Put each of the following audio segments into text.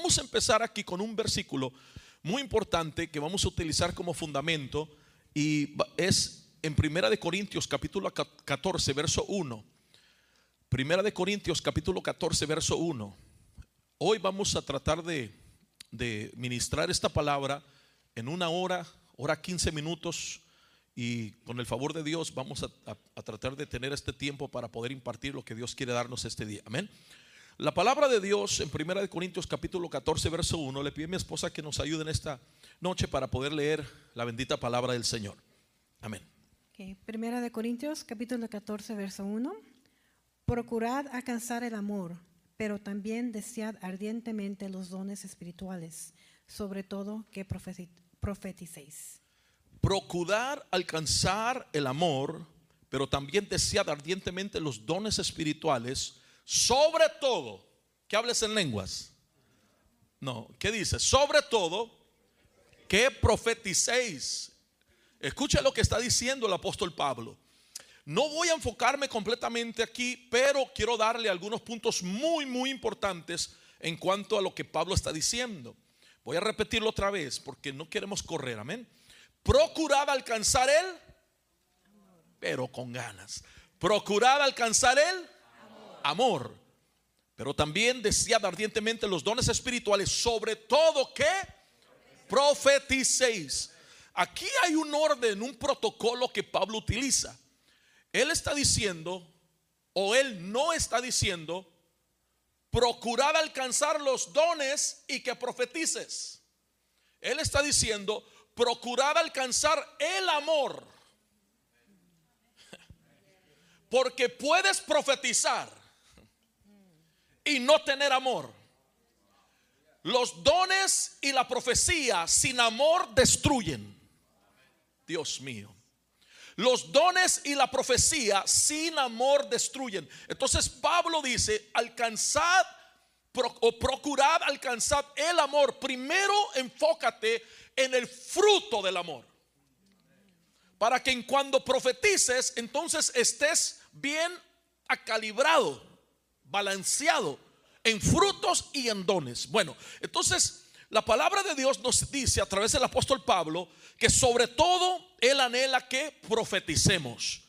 Vamos a empezar aquí con un versículo muy importante que vamos a utilizar como fundamento y es en Primera de Corintios capítulo 14 verso 1. Primera de Corintios capítulo 14 verso 1. Hoy vamos a tratar de, de ministrar esta palabra en una hora, hora 15 minutos y con el favor de Dios vamos a, tratar de tener este tiempo para poder impartir lo que Dios quiere darnos este día. Amén. La palabra de Dios en 1 Corintios capítulo 14 verso 1 le pide a mi esposa que nos ayude en esta noche para poder leer la bendita palabra del Señor. Amén. Primera de Corintios capítulo 14 verso 1. Procurad alcanzar el amor, pero también desead ardientemente los dones espirituales, sobre todo que profeticéis procurar alcanzar el amor, pero también desear ardientemente los dones espirituales, sobre todo, que hables en lenguas. No, ¿qué dice? Sobre todo, que profeticéis. Escucha lo que está diciendo el apóstol Pablo. No voy a enfocarme completamente aquí, pero quiero darle algunos puntos muy, muy importantes en cuanto a lo que Pablo está diciendo. Voy a repetirlo otra vez porque no queremos correr, amén. Procurad alcanzar él, pero con ganas. Procurad alcanzar el amor. Pero también desead ardientemente los dones espirituales, sobre todo que profeticéis. Aquí hay un orden, un protocolo que Pablo utiliza. Él está diciendo, o él no está diciendo, procurad alcanzar los dones y que profetices. Él está diciendo, procurar alcanzar el amor. Porque puedes profetizar y no tener amor. Los dones y la profecía sin amor destruyen. Dios mío. Los dones y la profecía sin amor destruyen. Entonces Pablo dice, alcanzad o procurad alcanzar el amor. Primero enfócate en el fruto del amor. Para que en cuando profetices, entonces estés bien acalibrado, balanceado en frutos y en dones. Bueno, entonces la palabra de Dios nos dice a través del apóstol Pablo que sobre todo él anhela que profeticemos.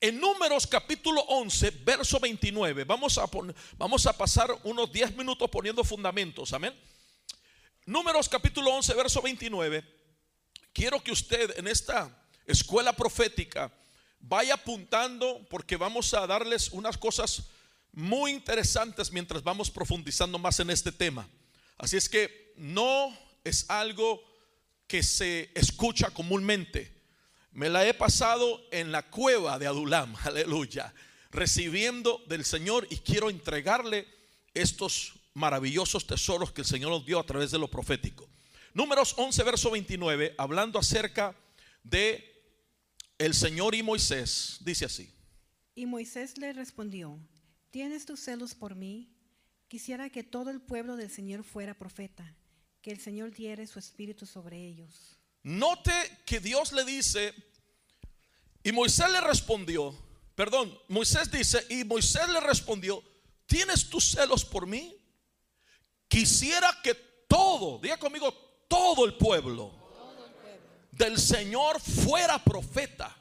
En Números capítulo 11, verso 29, vamos a, vamos a pasar unos 10 minutos poniendo fundamentos, amén. Números capítulo 11, verso 29. Quiero que usted en esta escuela profética vaya apuntando porque vamos a darles unas cosas muy interesantes mientras vamos profundizando más en este tema. Así es que no es algo que se escucha comúnmente. Me la he pasado en la cueva de Adulam, aleluya, recibiendo del Señor y quiero entregarle estos maravillosos tesoros que el Señor nos dio a través de lo profético. Números 11, verso 29, hablando acerca de el Señor y Moisés, dice así. Y Moisés le respondió, ¿tienes tus celos por mí? Quisiera que todo el pueblo del Señor fuera profeta, que el Señor diere su espíritu sobre ellos. Note que Dios le dice, y Moisés le respondió, perdón, Moisés dice, y Moisés le respondió, ¿tienes tus celos por mí? Quisiera que todo, diga conmigo, todo el pueblo, del Señor fuera profeta.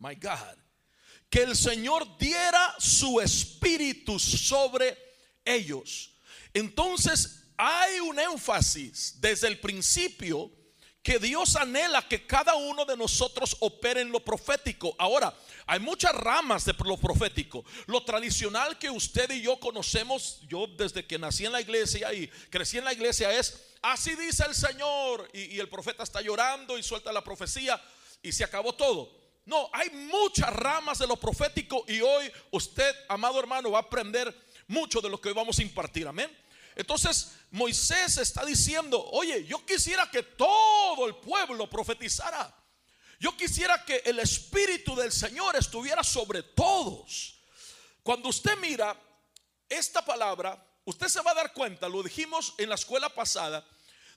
My God. Que el Señor diera su espíritu sobre ellos. Entonces hay un énfasis desde el principio que Dios anhela que cada uno de nosotros opere en lo profético. Ahora, hay muchas ramas de lo profético. Lo tradicional que usted y yo conocemos, yo desde que nací en la iglesia y crecí en la iglesia es, así dice el Señor, y, el profeta está llorando y suelta la profecía y se acabó todo. No, hay muchas ramas de lo profético y hoy usted, amado hermano, va a aprender mucho de lo que hoy vamos a impartir. Amén. Entonces Moisés está diciendo, oye, yo quisiera que todo el pueblo profetizara. Yo quisiera que el Espíritu del Señor estuviera sobre todos. Cuando usted mira esta palabra, usted se va a dar cuenta, lo dijimos en la escuela pasada,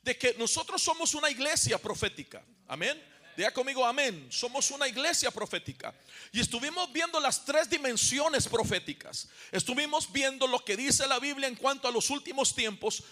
de que nosotros somos una iglesia profética. Amén. Diga conmigo, amén. Somos una iglesia profética. Y estuvimos viendo las tres dimensiones proféticas. Estuvimos viendo lo que dice la Biblia en cuanto a los últimos tiempos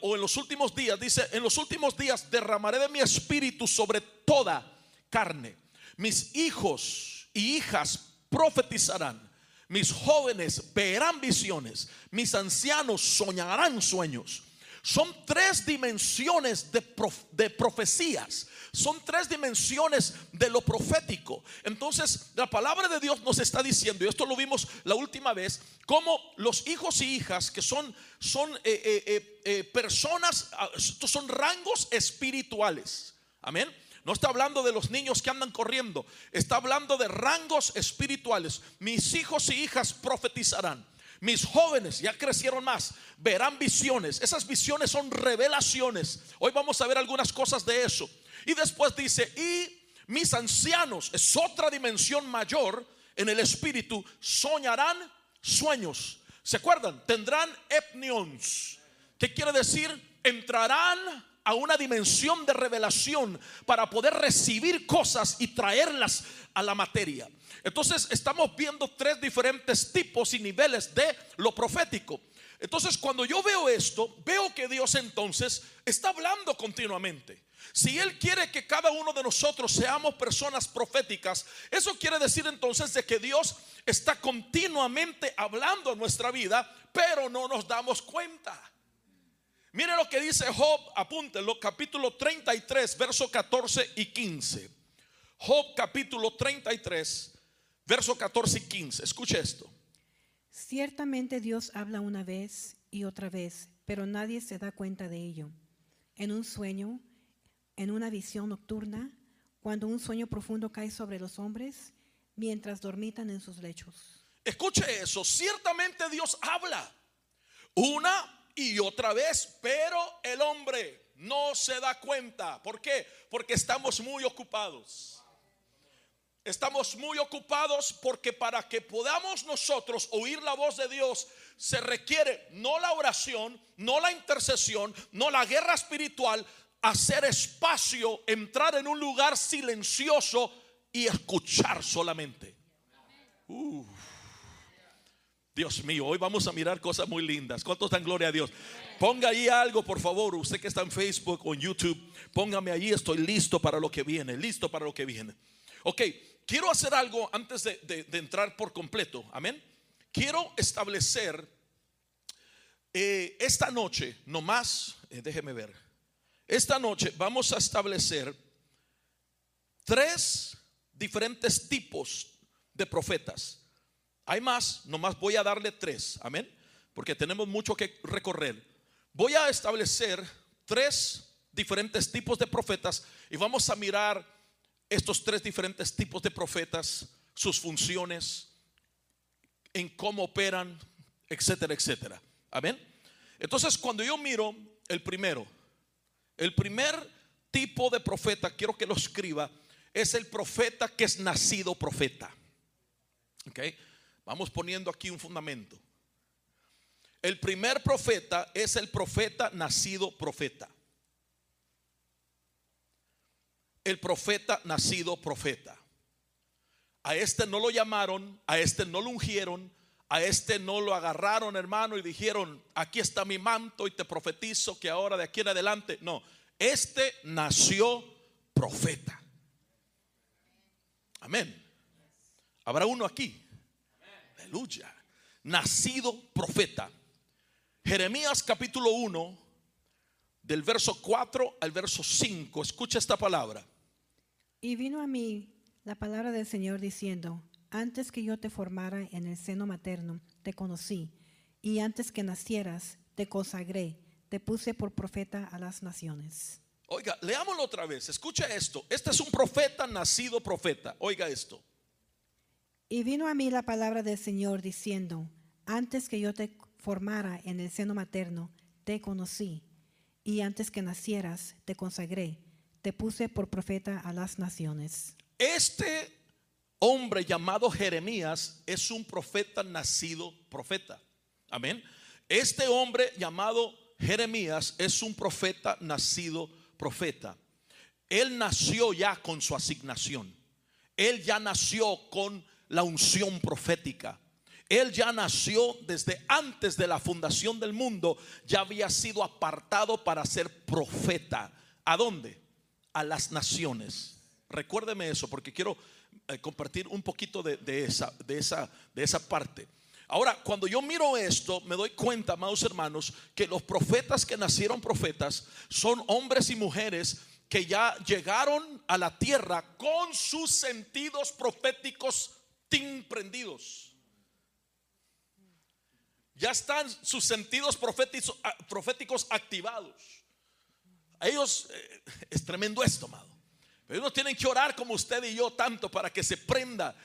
o en los últimos días. Dice, en los últimos días derramaré de mi espíritu sobre toda carne. Mis hijos y hijas profetizarán. Mis jóvenes verán visiones. Mis ancianos soñarán sueños. Son tres dimensiones de, profecías son tres dimensiones de lo profético. Entonces, la palabra de Dios nos está diciendo, y esto lo vimos la última vez, como los hijos y hijas que son, son eh, eh, eh, personas, ah, estos son rangos espirituales. Amén. No está hablando de los niños que andan corriendo, está hablando de rangos espirituales. Mis hijos y hijas profetizarán. Mis jóvenes ya crecieron más, verán visiones. Esas visiones son revelaciones. Hoy vamos a ver algunas cosas de eso. Y después dice, y mis ancianos, es otra dimensión mayor en el espíritu, soñarán sueños. ¿Se acuerdan? Tendrán etnions. ¿Qué quiere decir? Entrarán a una dimensión de revelación para poder recibir cosas y traerlas a la materia. Entonces estamos viendo tres diferentes tipos y niveles de lo profético. Entonces cuando yo veo esto, veo que Dios entonces está hablando continuamente. Si Él quiere que cada uno de nosotros seamos personas proféticas, eso quiere decir entonces de que Dios está continuamente hablando en nuestra vida, pero no nos damos cuenta. Mire lo que dice Job, apúntenlo, capítulo 33, verso 14 y 15. Job capítulo 33, verso 14 y 15. Escuche esto. Ciertamente Dios habla una vez y otra vez, pero nadie se da cuenta de ello. En un sueño, en una visión nocturna, cuando un sueño profundo cae sobre los hombres, mientras dormitan en sus lechos. Escuche eso, ciertamente Dios habla una y otra vez, pero el hombre no se da cuenta. ¿Por qué? Porque estamos muy ocupados. Estamos muy ocupados porque para que podamos nosotros oír la voz de Dios se requiere no la oración, no la intercesión, no la guerra espiritual, hacer espacio, entrar en un lugar silencioso y escuchar solamente. Dios mío, hoy vamos a mirar cosas muy lindas. ¿Cuántos dan gloria a Dios? Ponga ahí algo, por favor. Usted que está en Facebook o en YouTube, póngame allí. Estoy listo para lo que viene. Listo para lo que viene. Ok, quiero hacer algo antes de, entrar por completo. Amén. Quiero establecer eh, esta noche, no más, eh, déjeme ver. Esta noche vamos a establecer tres diferentes tipos de profetas. Hay más, nomás voy a darle tres, amén, porque tenemos mucho que recorrer. Voy a establecer tres diferentes tipos de profetas y vamos a mirar estos tres diferentes tipos de profetas, sus funciones, en cómo operan, etcétera, etcétera. Amén. Entonces, cuando yo miro el primero, el primer tipo de profeta, quiero que lo escriba, es el profeta que es nacido profeta. Ok, vamos poniendo aquí un fundamento. El primer profeta es el profeta nacido profeta. El profeta nacido profeta. A este no lo llamaron, a este no lo ungieron, a este no lo agarraron, hermano, y dijeron, aquí está mi manto y te profetizo que ahora de aquí en adelante. No, este nació profeta. Amén. Habrá uno aquí. Aleluya. Nacido profeta. Jeremías capítulo 1, del verso 4 al verso 5. Escucha esta palabra. Y vino a mí la palabra del Señor diciendo, antes que yo te formara en el seno materno, te conocí, y antes que nacieras, te consagré, te puse por profeta a las naciones. Oiga, leámoslo otra vez, escucha esto. Este es un profeta nacido profeta. Oiga esto. Y vino a mí la palabra del Señor diciendo, antes que yo te formara en el seno materno, te conocí, y antes que nacieras, te consagré, te puse por profeta a las naciones. Este hombre llamado Jeremías es un profeta nacido profeta. Amén. Este hombre llamado Jeremías es un profeta nacido profeta. él nació ya con su asignación. Él ya nació con la unción profética. Él ya nació desde antes de la fundación del mundo, ya había sido apartado para ser profeta. ¿A dónde? A las naciones. Recuérdeme eso porque quiero eh, compartir un poquito de, de, esa, de, esa, de esa parte. Ahora, cuando yo miro esto, me doy cuenta, amados hermanos, que los profetas que nacieron profetas son hombres y mujeres que ya llegaron a la tierra con sus sentidos proféticos prendidos. Ya están sus sentidos proféticos, activados. A ellos eh, es tremendo esto, amado. Pero ellos tienen que orar como usted y yo tanto para que se prenda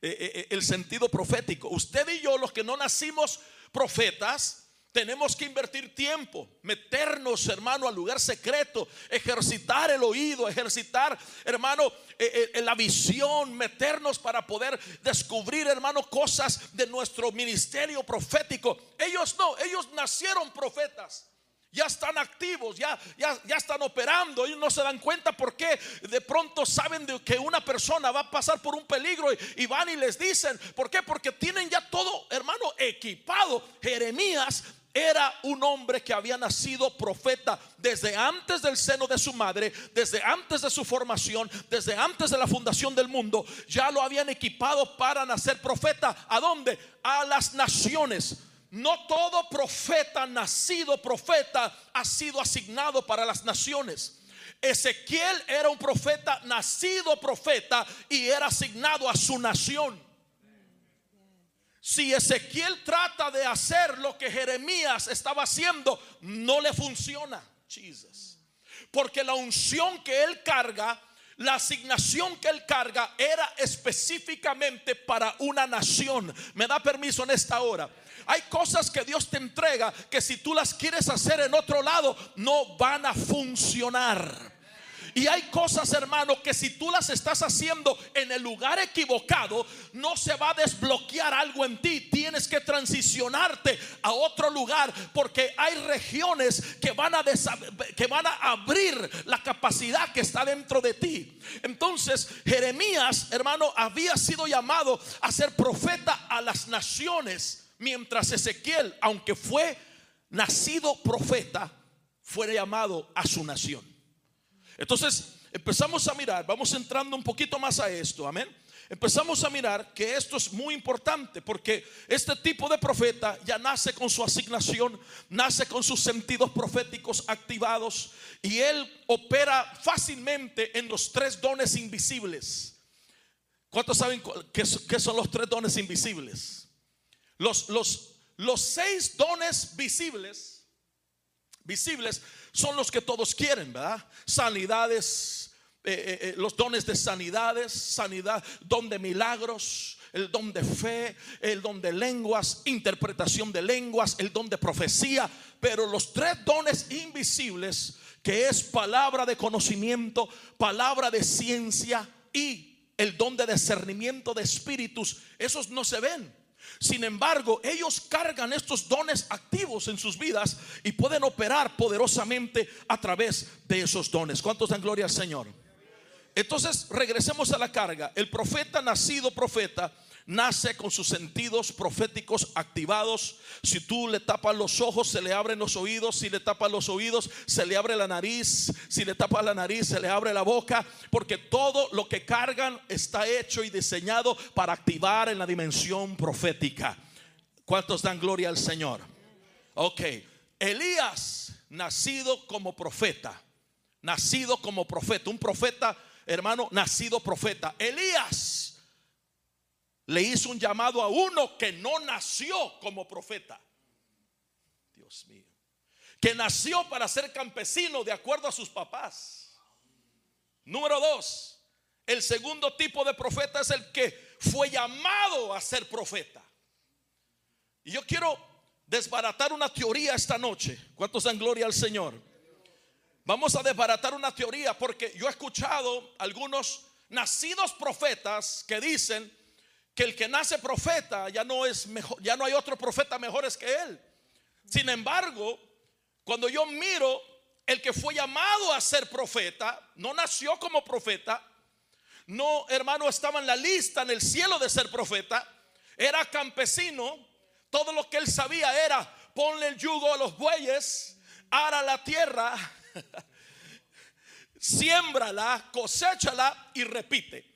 eh, eh, el sentido profético. Usted y yo, los que no nacimos profetas, tenemos que invertir tiempo, meternos, hermano, al lugar secreto, ejercitar el oído, ejercitar, hermano, eh, eh, la visión, meternos para poder descubrir, hermano, cosas de nuestro ministerio profético. Ellos no, ellos nacieron profetas. Ya están activos, ya, ya, ya están operando. Ellos no se dan cuenta porque de pronto saben de que una persona va a pasar por un peligro y, y van y les dicen. ¿Por qué? Porque tienen ya todo, hermano, equipado. Jeremías era un hombre que había nacido profeta desde antes del seno de su madre, desde antes de su formación, desde antes de la fundación del mundo. Ya lo habían equipado para nacer profeta. ¿A dónde? A las naciones. No todo profeta nacido profeta ha sido asignado para las naciones. Ezequiel era un profeta nacido profeta y era asignado a su nación. Si Ezequiel trata de hacer lo que Jeremías estaba haciendo, no le funciona. Jesus. Porque la unción que él carga, la asignación que él carga era específicamente para una nación. Me da permiso en esta hora. Hay cosas que Dios te entrega que si tú las quieres hacer en otro lado, no van a funcionar. Y hay cosas, hermano, que si tú las estás haciendo en el lugar equivocado, no se va a desbloquear algo en ti. Tienes que transicionarte a otro lugar porque hay regiones que van a, que van a abrir la capacidad que está dentro de ti. Entonces, Jeremías, hermano, había sido llamado a ser profeta a las naciones, mientras Ezequiel, aunque fue nacido profeta, fue llamado a su nación. Entonces empezamos a mirar, vamos entrando un poquito más a esto, amén. Empezamos a mirar que esto es muy importante porque este tipo de profeta ya nace con su asignación, nace con sus sentidos proféticos activados y él opera fácilmente en los tres dones invisibles. ¿Cuántos saben qué son los tres dones invisibles? Los, los, los seis dones visibles, visibles son los que todos quieren, ¿verdad? Sanidades, eh, eh, eh, los dones de sanidades, sanidad, don de milagros, el don de fe, el don de lenguas, interpretación de lenguas, el don de profecía, pero los tres dones invisibles, que es palabra de conocimiento, palabra de ciencia y el don de discernimiento de espíritus, esos no se ven. Sin embargo, ellos cargan estos dones activos en sus vidas y pueden operar poderosamente a través de esos dones. ¿Cuántos dan gloria al Señor? Entonces, regresemos a la carga. El profeta nacido profeta nace con sus sentidos proféticos activados. Si tú le tapas los ojos, se le abren los oídos. Si le tapas los oídos, se le abre la nariz. Si le tapas la nariz, se le abre la boca. Porque todo lo que cargan está hecho y diseñado para activar en la dimensión profética. ¿Cuántos dan gloria al Señor? Ok. Elías, nacido como profeta. Nacido como profeta. Un profeta, hermano, nacido profeta. Elías le hizo un llamado a uno que no nació como profeta. Dios mío. Que nació para ser campesino de acuerdo a sus papás. Número dos, el segundo tipo de profeta es el que fue llamado a ser profeta. Y yo quiero desbaratar una teoría esta noche. ¿Cuántos dan gloria al Señor? Vamos a desbaratar una teoría porque yo he escuchado algunos nacidos profetas que dicen que el que nace profeta ya no es mejor, ya no hay otro profeta mejores que él. Sin embargo, cuando yo miro el que fue llamado a ser profeta, no nació como profeta, no, hermano, estaba en la lista en el cielo de ser profeta, era campesino, todo lo que él sabía era ponle el yugo a los bueyes, ara la tierra, siémbrala, cosechala y repite.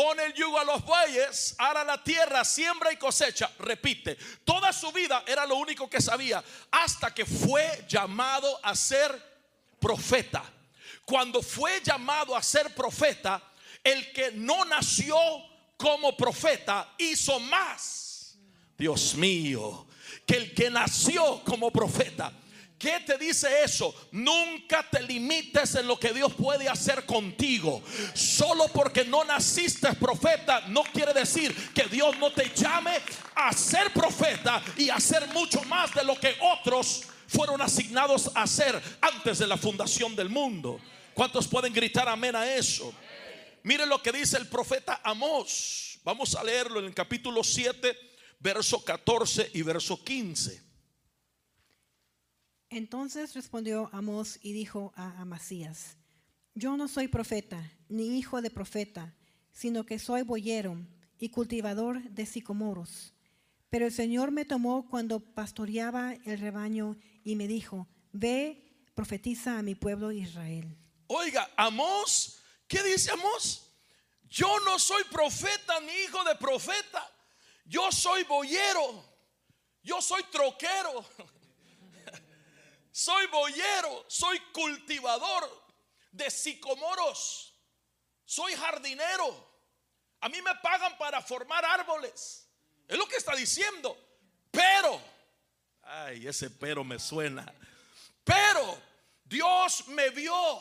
Pone el yugo a los bueyes, ara la tierra, siembra y cosecha, repite. Toda su vida era lo único que sabía hasta que fue llamado a ser profeta. Cuando fue llamado a ser profeta, el que no nació como profeta hizo más. Dios mío, que el que nació como profeta. ¿Qué te dice eso? Nunca te limites en lo que Dios puede hacer contigo. Solo porque no naciste profeta no quiere decir que Dios no te llame a ser profeta y a hacer mucho más de lo que otros fueron asignados a hacer antes de la fundación del mundo. ¿Cuántos pueden gritar amén a eso? Mire lo que dice el profeta Amós. Vamos a leerlo en el capítulo 7, verso 14 y verso 15. Entonces respondió Amós y dijo a Amasías, yo no soy profeta, ni hijo de profeta, sino que soy boyero y cultivador de sicomoros. Pero el Señor me tomó cuando pastoreaba el rebaño y me dijo, ve, profetiza a mi pueblo Israel. Oiga, Amós, ¿qué dice Amós? Yo no soy profeta ni hijo de profeta. Yo soy boyero. Yo soy troquero. soy boyero, soy cultivador de sicomoros, soy jardinero. A mí me pagan para formar árboles. Es lo que está diciendo. Pero, ay, ese pero me suena. Pero Dios me vio,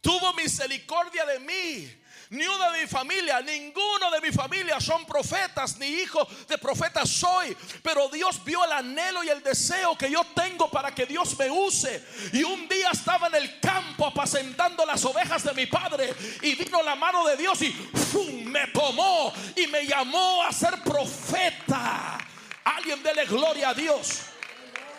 tuvo misericordia de mí ni uno de mi familia, ninguno de mi familia son profetas, ni hijo de profetas soy. Pero Dios vio el anhelo y el deseo que yo tengo para que Dios me use. Y un día estaba en el campo apacentando las ovejas de mi padre y vino la mano de Dios y me tomó y me llamó a ser profeta. Alguien dele gloria a Dios.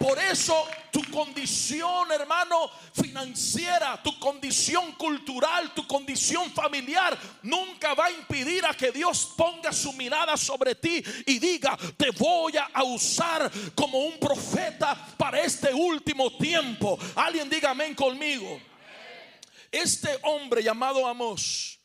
Por eso tu condición, hermano, financiera, tu condición cultural, tu condición familiar, nunca va a impedir a que Dios ponga su mirada sobre ti y diga, te voy a usar como un profeta para este último tiempo. Alguien diga amén conmigo. Este hombre llamado Amos,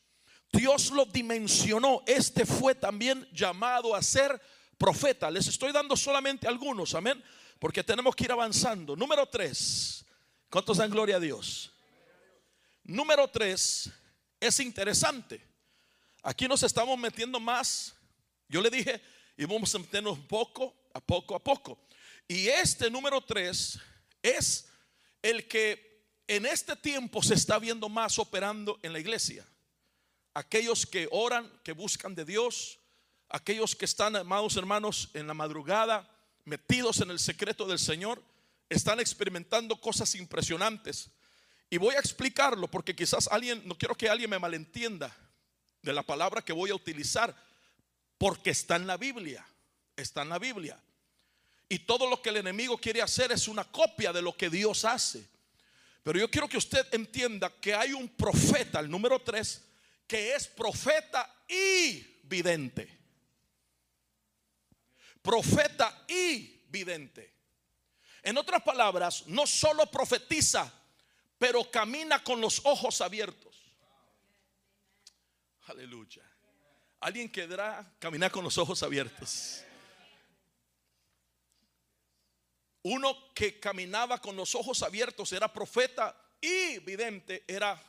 Dios lo dimensionó. Este fue también llamado a ser profeta. Les estoy dando solamente algunos, amén porque tenemos que ir avanzando. Número tres, ¿cuántos dan gloria a Dios? Número tres, es interesante. Aquí nos estamos metiendo más. Yo le dije, y vamos a meternos poco a poco a poco. Y este número tres es el que en este tiempo se está viendo más operando en la iglesia. Aquellos que oran, que buscan de Dios, aquellos que están, amados hermanos, en la madrugada, metidos en el secreto del Señor, están experimentando cosas impresionantes. Y voy a explicarlo porque quizás alguien, no quiero que alguien me malentienda de la palabra que voy a utilizar, porque está en la Biblia, está en la Biblia. Y todo lo que el enemigo quiere hacer es una copia de lo que Dios hace. Pero yo quiero que usted entienda que hay un profeta, el número tres, que es profeta y vidente profeta y vidente. En otras palabras, no solo profetiza, pero camina con los ojos abiertos. Aleluya. Alguien quedará caminar con los ojos abiertos. Uno que caminaba con los ojos abiertos era profeta y vidente era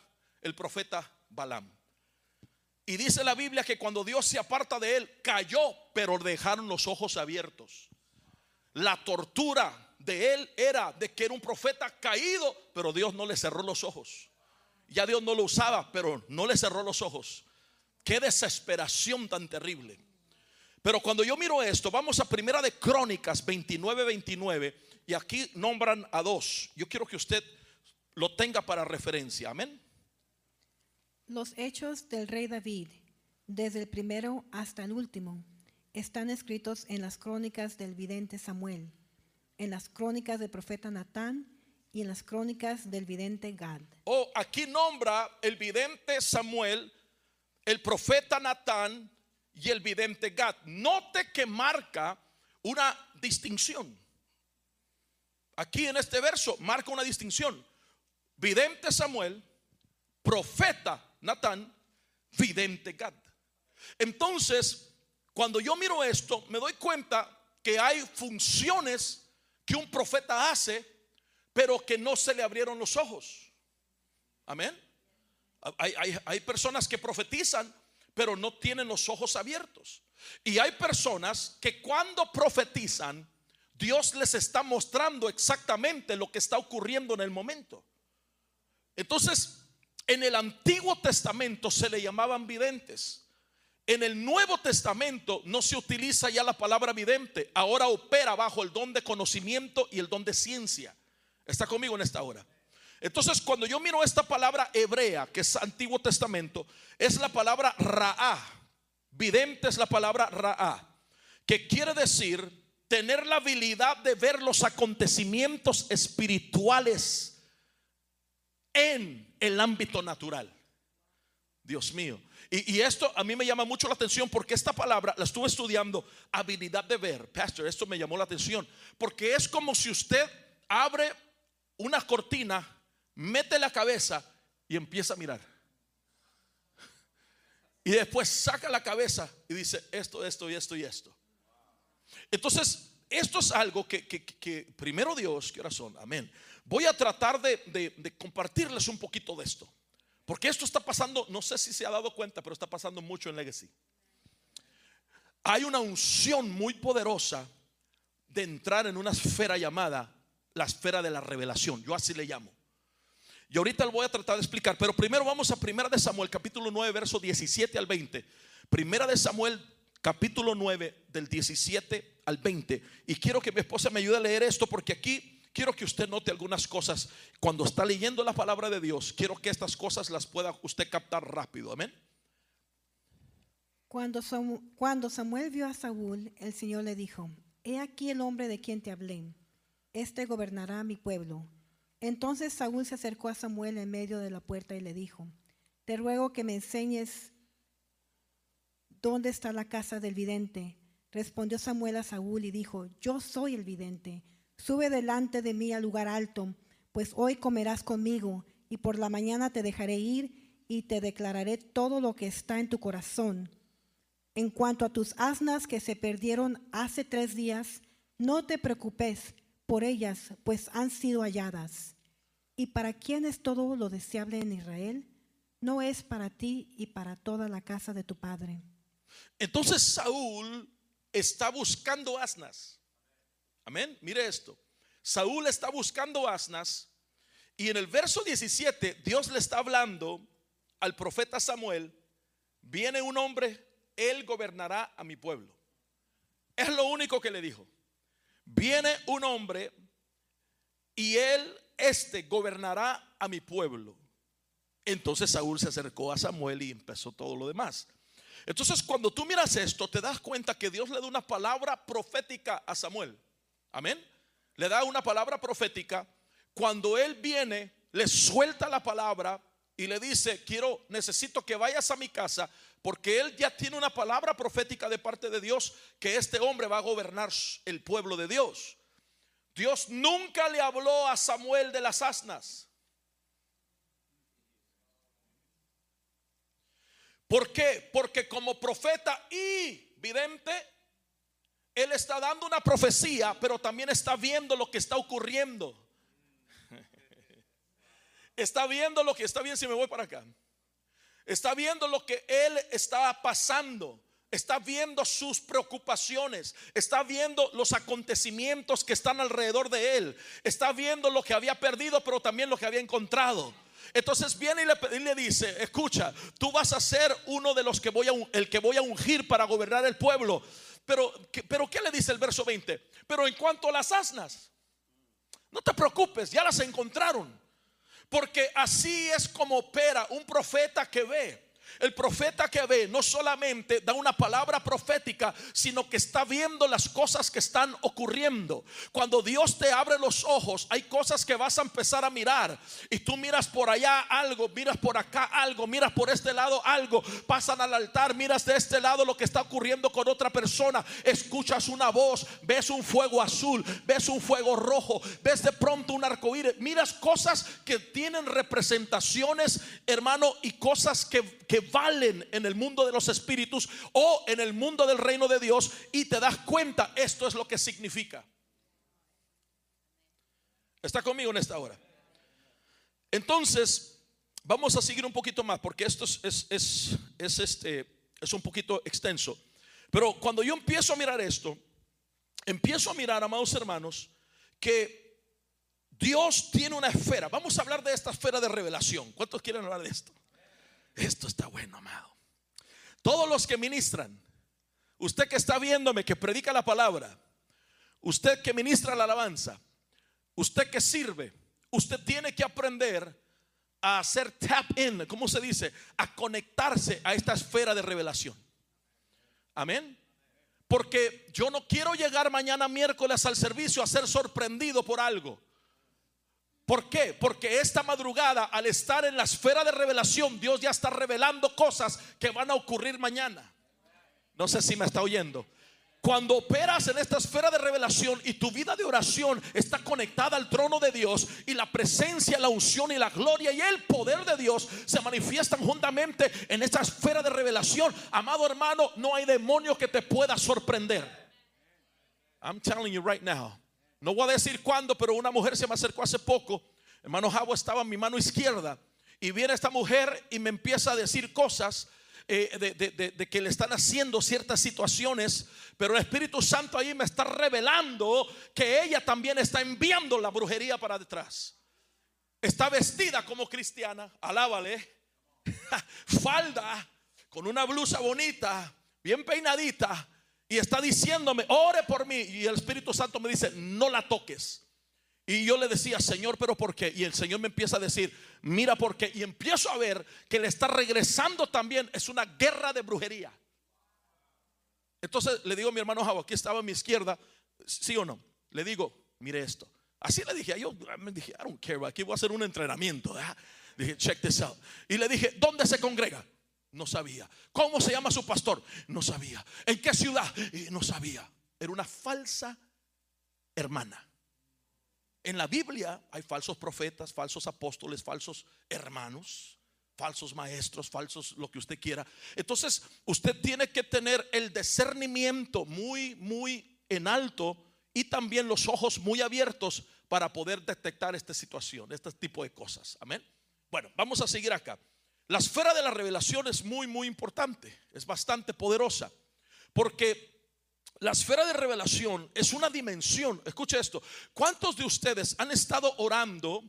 el profeta Balaam. Y dice la Biblia que cuando Dios se aparta de él, cayó, pero dejaron los ojos abiertos. La tortura de él era de que era un profeta caído, pero Dios no le cerró los ojos. Ya Dios no lo usaba, pero no le cerró los ojos. Qué desesperación tan terrible. Pero cuando yo miro esto, vamos a Primera de Crónicas 29, 29, y aquí nombran a dos. Yo quiero que usted lo tenga para referencia. Amén. Los hechos del rey David, desde el primero hasta el último, están escritos en las crónicas del vidente Samuel, en las crónicas del profeta Natán y en las crónicas del vidente Gad. O aquí nombra el vidente Samuel, el profeta Natán y el vidente Gad. Note que marca una distinción. Aquí en este verso marca una distinción. Vidente Samuel, profeta Natán, vidente Gad. Entonces, cuando yo miro esto, me doy cuenta que hay funciones que un profeta hace, pero que no se le abrieron los ojos. Amén. Hay, hay- hay personas que profetizan, pero no tienen los ojos abiertos. Y hay personas que cuando profetizan, Dios les está mostrando exactamente lo que está ocurriendo en el momento. Entonces, en el Antiguo Testamento se le llamaban videntes. En el Nuevo Testamento no se utiliza ya la palabra vidente, ahora opera bajo el don de conocimiento y el don de ciencia. ¿Está conmigo en esta hora? Entonces, cuando yo miro esta palabra hebrea, que es Antiguo Testamento, es la palabra raá. Vidente es la palabra raá, que quiere decir tener la habilidad de ver los acontecimientos espirituales en el ámbito natural. Dios mío. Y, y esto a mí me llama mucho la atención porque esta palabra la estuve estudiando, habilidad de ver. Pastor, esto me llamó la atención. Porque es como si usted abre una cortina, mete la cabeza y empieza a mirar. Y después saca la cabeza y dice esto, esto y esto y esto. Entonces, esto es algo que, que- que primero Dios, ¿qué razón? Amén. Voy a tratar de, compartirles un poquito de esto. Porque esto está pasando, no sé si se ha dado cuenta, pero está pasando mucho en Legacy. Hay una unción muy poderosa de entrar en una esfera llamada la esfera de la revelación. Yo así le llamo. Y ahorita lo voy a tratar de explicar, pero primero vamos a Primera de Samuel, capítulo 9, verso 17 al 20. Primera de Samuel, capítulo 9, del 17 al 20. Y quiero que mi esposa me ayude a leer esto porque aquí quiero que usted note algunas cosas. Cuando está leyendo la palabra de Dios, quiero que estas cosas las pueda usted captar rápido. Amén. Cuando, Samu- cuando Samuel vio a Saúl, el Señor le dijo, He aquí el hombre de quien te hablé, este gobernará mi pueblo. Entonces Saúl se acercó a Samuel en medio de la puerta y le dijo, Te ruego que me enseñes dónde está la casa del vidente. Respondió Samuel a Saúl y dijo, Yo soy el vidente. Sube delante de mí al lugar alto, pues hoy comerás conmigo y por la mañana te dejaré ir y te declararé todo lo que está en tu corazón. En cuanto a tus asnas que se perdieron hace tres días, no te preocupes por ellas, pues han sido halladas. ¿Y para quién es todo lo deseable en Israel? No es para ti y para toda la casa de tu padre. Entonces Saúl está buscando asnas. Amén. Mire esto. Saúl está buscando asnas y en el verso 17 Dios le está hablando al profeta Samuel, viene un hombre, él gobernará a mi pueblo. Es lo único que le dijo. Viene un hombre y él, este, gobernará a mi pueblo. Entonces Saúl se acercó a Samuel y empezó todo lo demás. Entonces cuando tú miras esto, te das cuenta que Dios le da una palabra profética a Samuel. Amén. Le da una palabra profética. Cuando él viene, le suelta la palabra y le dice, quiero, necesito que vayas a mi casa porque él ya tiene una palabra profética de parte de Dios que este hombre va a gobernar el pueblo de Dios. Dios nunca le habló a Samuel de las asnas. ¿Por qué? Porque como profeta y vidente, él está dando una profecía, pero también está viendo lo que está ocurriendo. Está viendo lo que está bien si me voy para acá. Está viendo lo que él está pasando. Está viendo sus preocupaciones. Está viendo los acontecimientos que están alrededor de él. Está viendo lo que había perdido, pero también lo que había encontrado. Entonces viene y le, y le dice, escucha, tú vas a ser uno de los que voy a, el que voy a ungir para gobernar el pueblo. Pero, ¿qué- pero ¿qué le dice el verso 20? Pero en cuanto a las asnas, no te preocupes, ya las encontraron. Porque así es como opera un profeta que ve. El profeta que ve no solamente da una palabra profética, sino que está viendo las cosas que están ocurriendo. Cuando Dios te abre los ojos, hay cosas que vas a empezar a mirar. Y tú miras por allá algo, miras por acá algo, miras por este lado algo, pasan al altar, miras de este lado lo que está ocurriendo con otra persona, escuchas una voz, ves un fuego azul, ves un fuego rojo, ves de pronto un arcoíris, miras cosas que tienen representaciones, hermano, y cosas que, que valen en el mundo de los espíritus o en el mundo del reino de Dios y te das cuenta, esto es lo que significa. ¿Está conmigo en esta hora? Entonces, vamos a seguir un poquito más porque esto es, es, es, es, este, es un poquito extenso. Pero cuando yo empiezo a mirar esto, empiezo a mirar, amados hermanos, que Dios tiene una esfera. Vamos a hablar de esta esfera de revelación. ¿Cuántos quieren hablar de esto? Esto está bueno, amado. Todos los que ministran, usted que está viéndome, que predica la palabra, usted que ministra la alabanza, usted que sirve, usted tiene que aprender a hacer tap in, ¿cómo se dice? A conectarse a esta esfera de revelación. Amén. Porque yo no quiero llegar mañana miércoles al servicio a ser sorprendido por algo. ¿Por qué? Porque esta madrugada, al estar en la esfera de revelación, Dios ya está revelando cosas que van a ocurrir mañana. No sé si me está oyendo. Cuando operas en esta esfera de revelación y tu vida de oración está conectada al trono de Dios y la presencia, la unción y la gloria y el poder de Dios se manifiestan juntamente en esta esfera de revelación, amado hermano, no hay demonio que te pueda sorprender. I'm telling you right now. No voy a decir cuándo, pero una mujer se me acercó hace poco. Hermano Javo estaba en mi mano izquierda. Y viene esta mujer y me empieza a decir cosas eh, de, que le están haciendo ciertas situaciones. Pero el Espíritu Santo ahí me está revelando que ella también está enviando la brujería para detrás. Está vestida como cristiana, alábale. Falda, con una blusa bonita, bien peinadita y está diciéndome, ore por mí. Y el Espíritu Santo me dice, no la toques. Y yo le decía, Señor, pero ¿por qué? Y el Señor me empieza a decir, mira por qué. Y empiezo a ver que le está regresando también. Es una guerra de brujería. Entonces le digo a mi hermano Javo, aquí estaba a mi izquierda, ¿sí o no? Le digo, mire esto. Así le dije, yo me dije, I don't care, aquí voy a hacer un entrenamiento. Dije, check this out. Y le dije, ¿dónde se congrega? No sabía. ¿Cómo se llama su pastor? No sabía. ¿En qué ciudad? No sabía. Era una falsa hermana. En la Biblia hay falsos profetas, falsos apóstoles, falsos hermanos, falsos maestros, falsos lo que usted quiera. Entonces, usted tiene que tener el discernimiento muy, muy en alto y también los ojos muy abiertos para poder detectar esta situación, este tipo de cosas. Amén. Bueno, vamos a seguir acá. La esfera de la revelación es muy, muy importante, es bastante poderosa, porque la esfera de revelación es una dimensión, escuche esto, ¿cuántos de ustedes han estado orando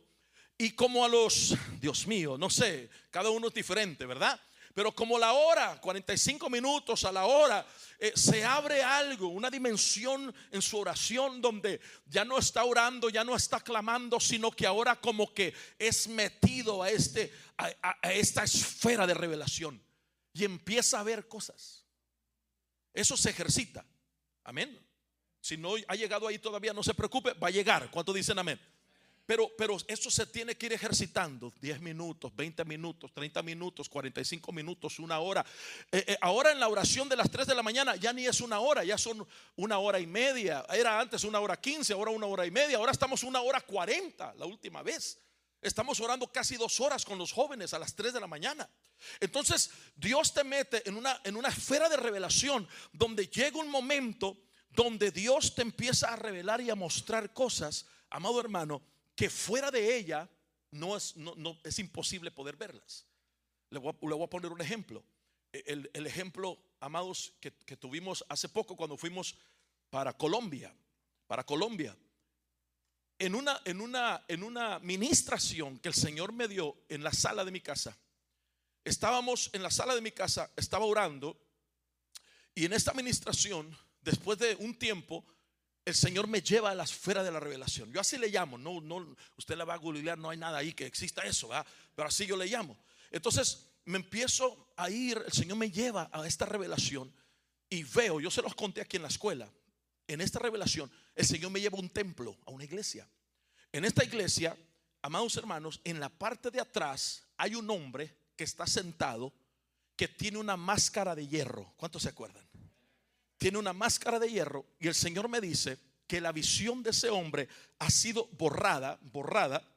y como a los, Dios mío, no sé, cada uno es diferente, ¿verdad? Pero como la hora, 45 minutos a la hora, eh, se abre algo, una dimensión en su oración donde ya no está orando, ya no está clamando, sino que ahora como que es metido a, este, a, a esta esfera de revelación y empieza a ver cosas. Eso se ejercita. Amén. Si no ha llegado ahí todavía, no se preocupe, va a llegar. ¿Cuánto dicen amén? Pero, pero eso se tiene que ir ejercitando 10 minutos, 20 minutos, 30 minutos, 45 minutos, una hora. Eh, eh, ahora en la oración de las 3 de la mañana ya ni es una hora, ya son una hora y media. Era antes una hora 15, ahora una hora y media. Ahora estamos una hora 40 la última vez. Estamos orando casi dos horas con los jóvenes a las 3 de la mañana. Entonces Dios te mete en una, en una esfera de revelación donde llega un momento donde Dios te empieza a revelar y a mostrar cosas, amado hermano, que fuera de ella no es, no, es imposible poder verlas. Le voy, a, poner un ejemplo. E, el, ejemplo, amados, que, tuvimos hace poco cuando fuimos para Colombia. Para Colombia. En una, en, una, en una ministración que el Señor me dio en la sala de mi casa. Estábamos en la sala de mi casa, estaba orando. Y en esta ministración, después de un tiempo, el Señor me lleva a la esfera de la revelación. Yo así le llamo. No, no, usted la va a googlear, no hay nada ahí que exista eso, ¿verdad? Pero así yo le llamo. Entonces, me empiezo a ir, el Señor me lleva a esta revelación y veo, yo se los conté aquí en la escuela, en esta revelación, el Señor me lleva a un templo, a una iglesia. En esta iglesia, amados hermanos, en la parte de atrás hay un hombre que está sentado que tiene una máscara de hierro. ¿Cuántos se acuerdan? Tiene una máscara de hierro y el Señor me dice que la visión de ese hombre ha sido borrada, borrada,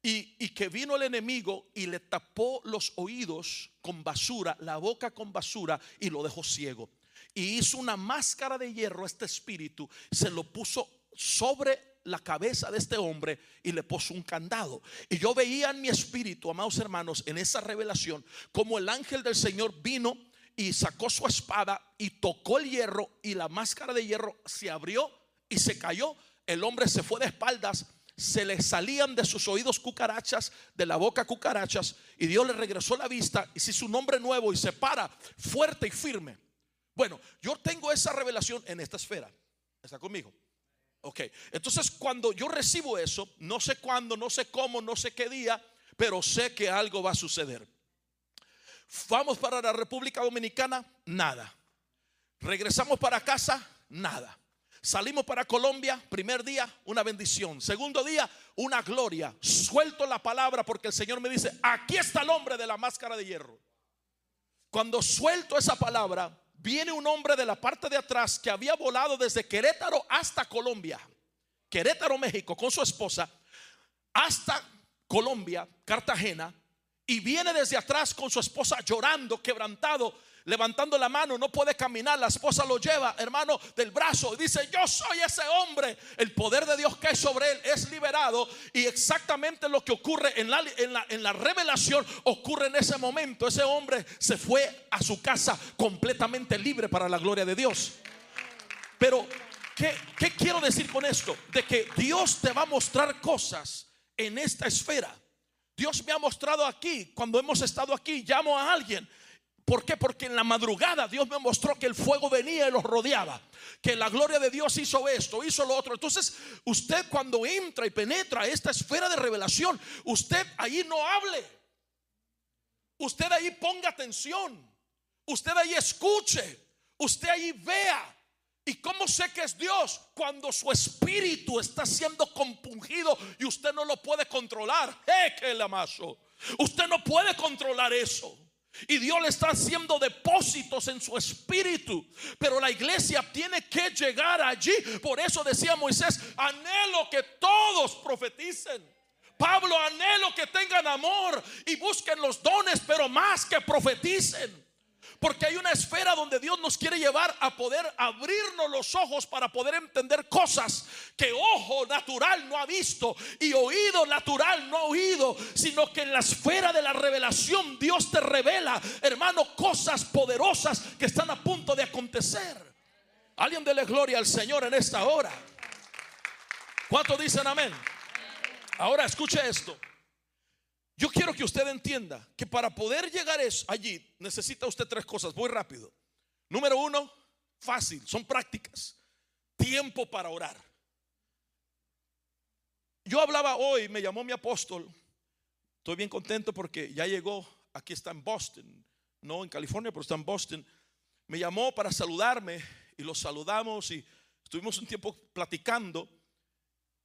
y, que vino el enemigo y le tapó los oídos con basura, la boca con basura y lo dejó ciego y hizo una máscara de hierro a este espíritu, se lo puso sobre la cabeza de este hombre y le puso un candado. Y yo veía en mi espíritu, amados hermanos, en esa revelación, como el ángel del Señor vino y sacó su espada y tocó el hierro y la máscara de hierro se abrió y se cayó. El hombre se fue de espaldas, se le salían de sus oídos cucarachas, de la boca cucarachas, y Dios le regresó la vista y si su nombre nuevo y se para fuerte y firme. Bueno, yo tengo esa revelación en esta esfera. ¿Está conmigo? Ok, entonces cuando yo recibo eso, no sé cuándo, no sé cómo, no sé qué día, pero sé que algo va a suceder. Vamos para la República Dominicana, nada. Regresamos para casa, nada. Salimos para Colombia, primer día, una bendición. Segundo día, una gloria. Suelto la palabra porque el Señor me dice, aquí está el hombre de la máscara de hierro. Cuando suelto esa palabra, viene un hombre de la parte de atrás que había volado desde Querétaro hasta Colombia, Querétaro, México, con su esposa, hasta Colombia, Cartagena, y viene desde atrás con su esposa llorando, quebrantado, levantando la mano, no puede caminar, la esposa lo lleva, hermano, del brazo, y dice, yo soy ese hombre, el poder de Dios que sobre él es liberado, y exactamente lo que ocurre en la, en la, revelación ocurre en ese momento, ese hombre se fue a su casa completamente libre para la gloria de Dios. Pero, ¿qué, ¿qué quiero decir con esto? De que Dios te va a mostrar cosas en esta esfera. Dios me ha mostrado aquí, cuando hemos estado aquí, llamo a alguien ¿Por qué? Porque en la madrugada Dios me mostró que el fuego venía y los rodeaba. Que la gloria de Dios hizo esto, hizo lo otro. Entonces, usted cuando entra y penetra esta esfera de revelación, usted ahí no hable. Usted ahí ponga atención. Usted ahí escuche. Usted ahí vea. ¿Y cómo sé que es Dios? Cuando su espíritu está siendo compungido y usted no lo puede controlar. Usted no puede controlar eso. Y Dios le está haciendo depósitos en su espíritu. Pero la iglesia tiene que llegar allí. Por eso decía Moisés, anhelo que todos profeticen. Pablo, anhelo que tengan amor y busquen los dones, pero más que profeticen. Porque hay una esfera donde Dios nos quiere llevar a poder abrirnos los ojos para poder entender cosas que ojo natural no ha visto y oído natural no ha oído, sino que en la esfera de la revelación Dios te revela, hermano, cosas poderosas que están a punto de acontecer. Alguien dele gloria al Señor en esta hora. ¿Cuántos dicen amén? Ahora escuche esto. Yo quiero que usted entienda que para poder llegar allí necesita usted tres cosas, voy rápido. Número uno, fácil, son prácticas. Tiempo para orar. Yo hablaba hoy, me llamó mi apóstol. Estoy bien contento porque ya llegó, aquí está en Boston, no en California, pero está en Boston. Me llamó para saludarme y lo saludamos y estuvimos un tiempo platicando.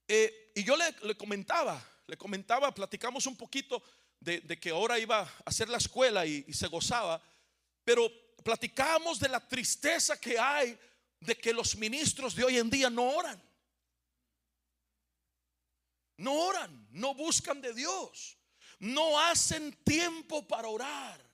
Eh, y yo le comentaba, le comentaba, platicamos un poquito de, que ahora iba a hacer la escuela y, se gozaba, pero platicamos de la tristeza que hay de que los ministros de hoy en día no oran. No oran, no buscan de Dios, no hacen tiempo para orar.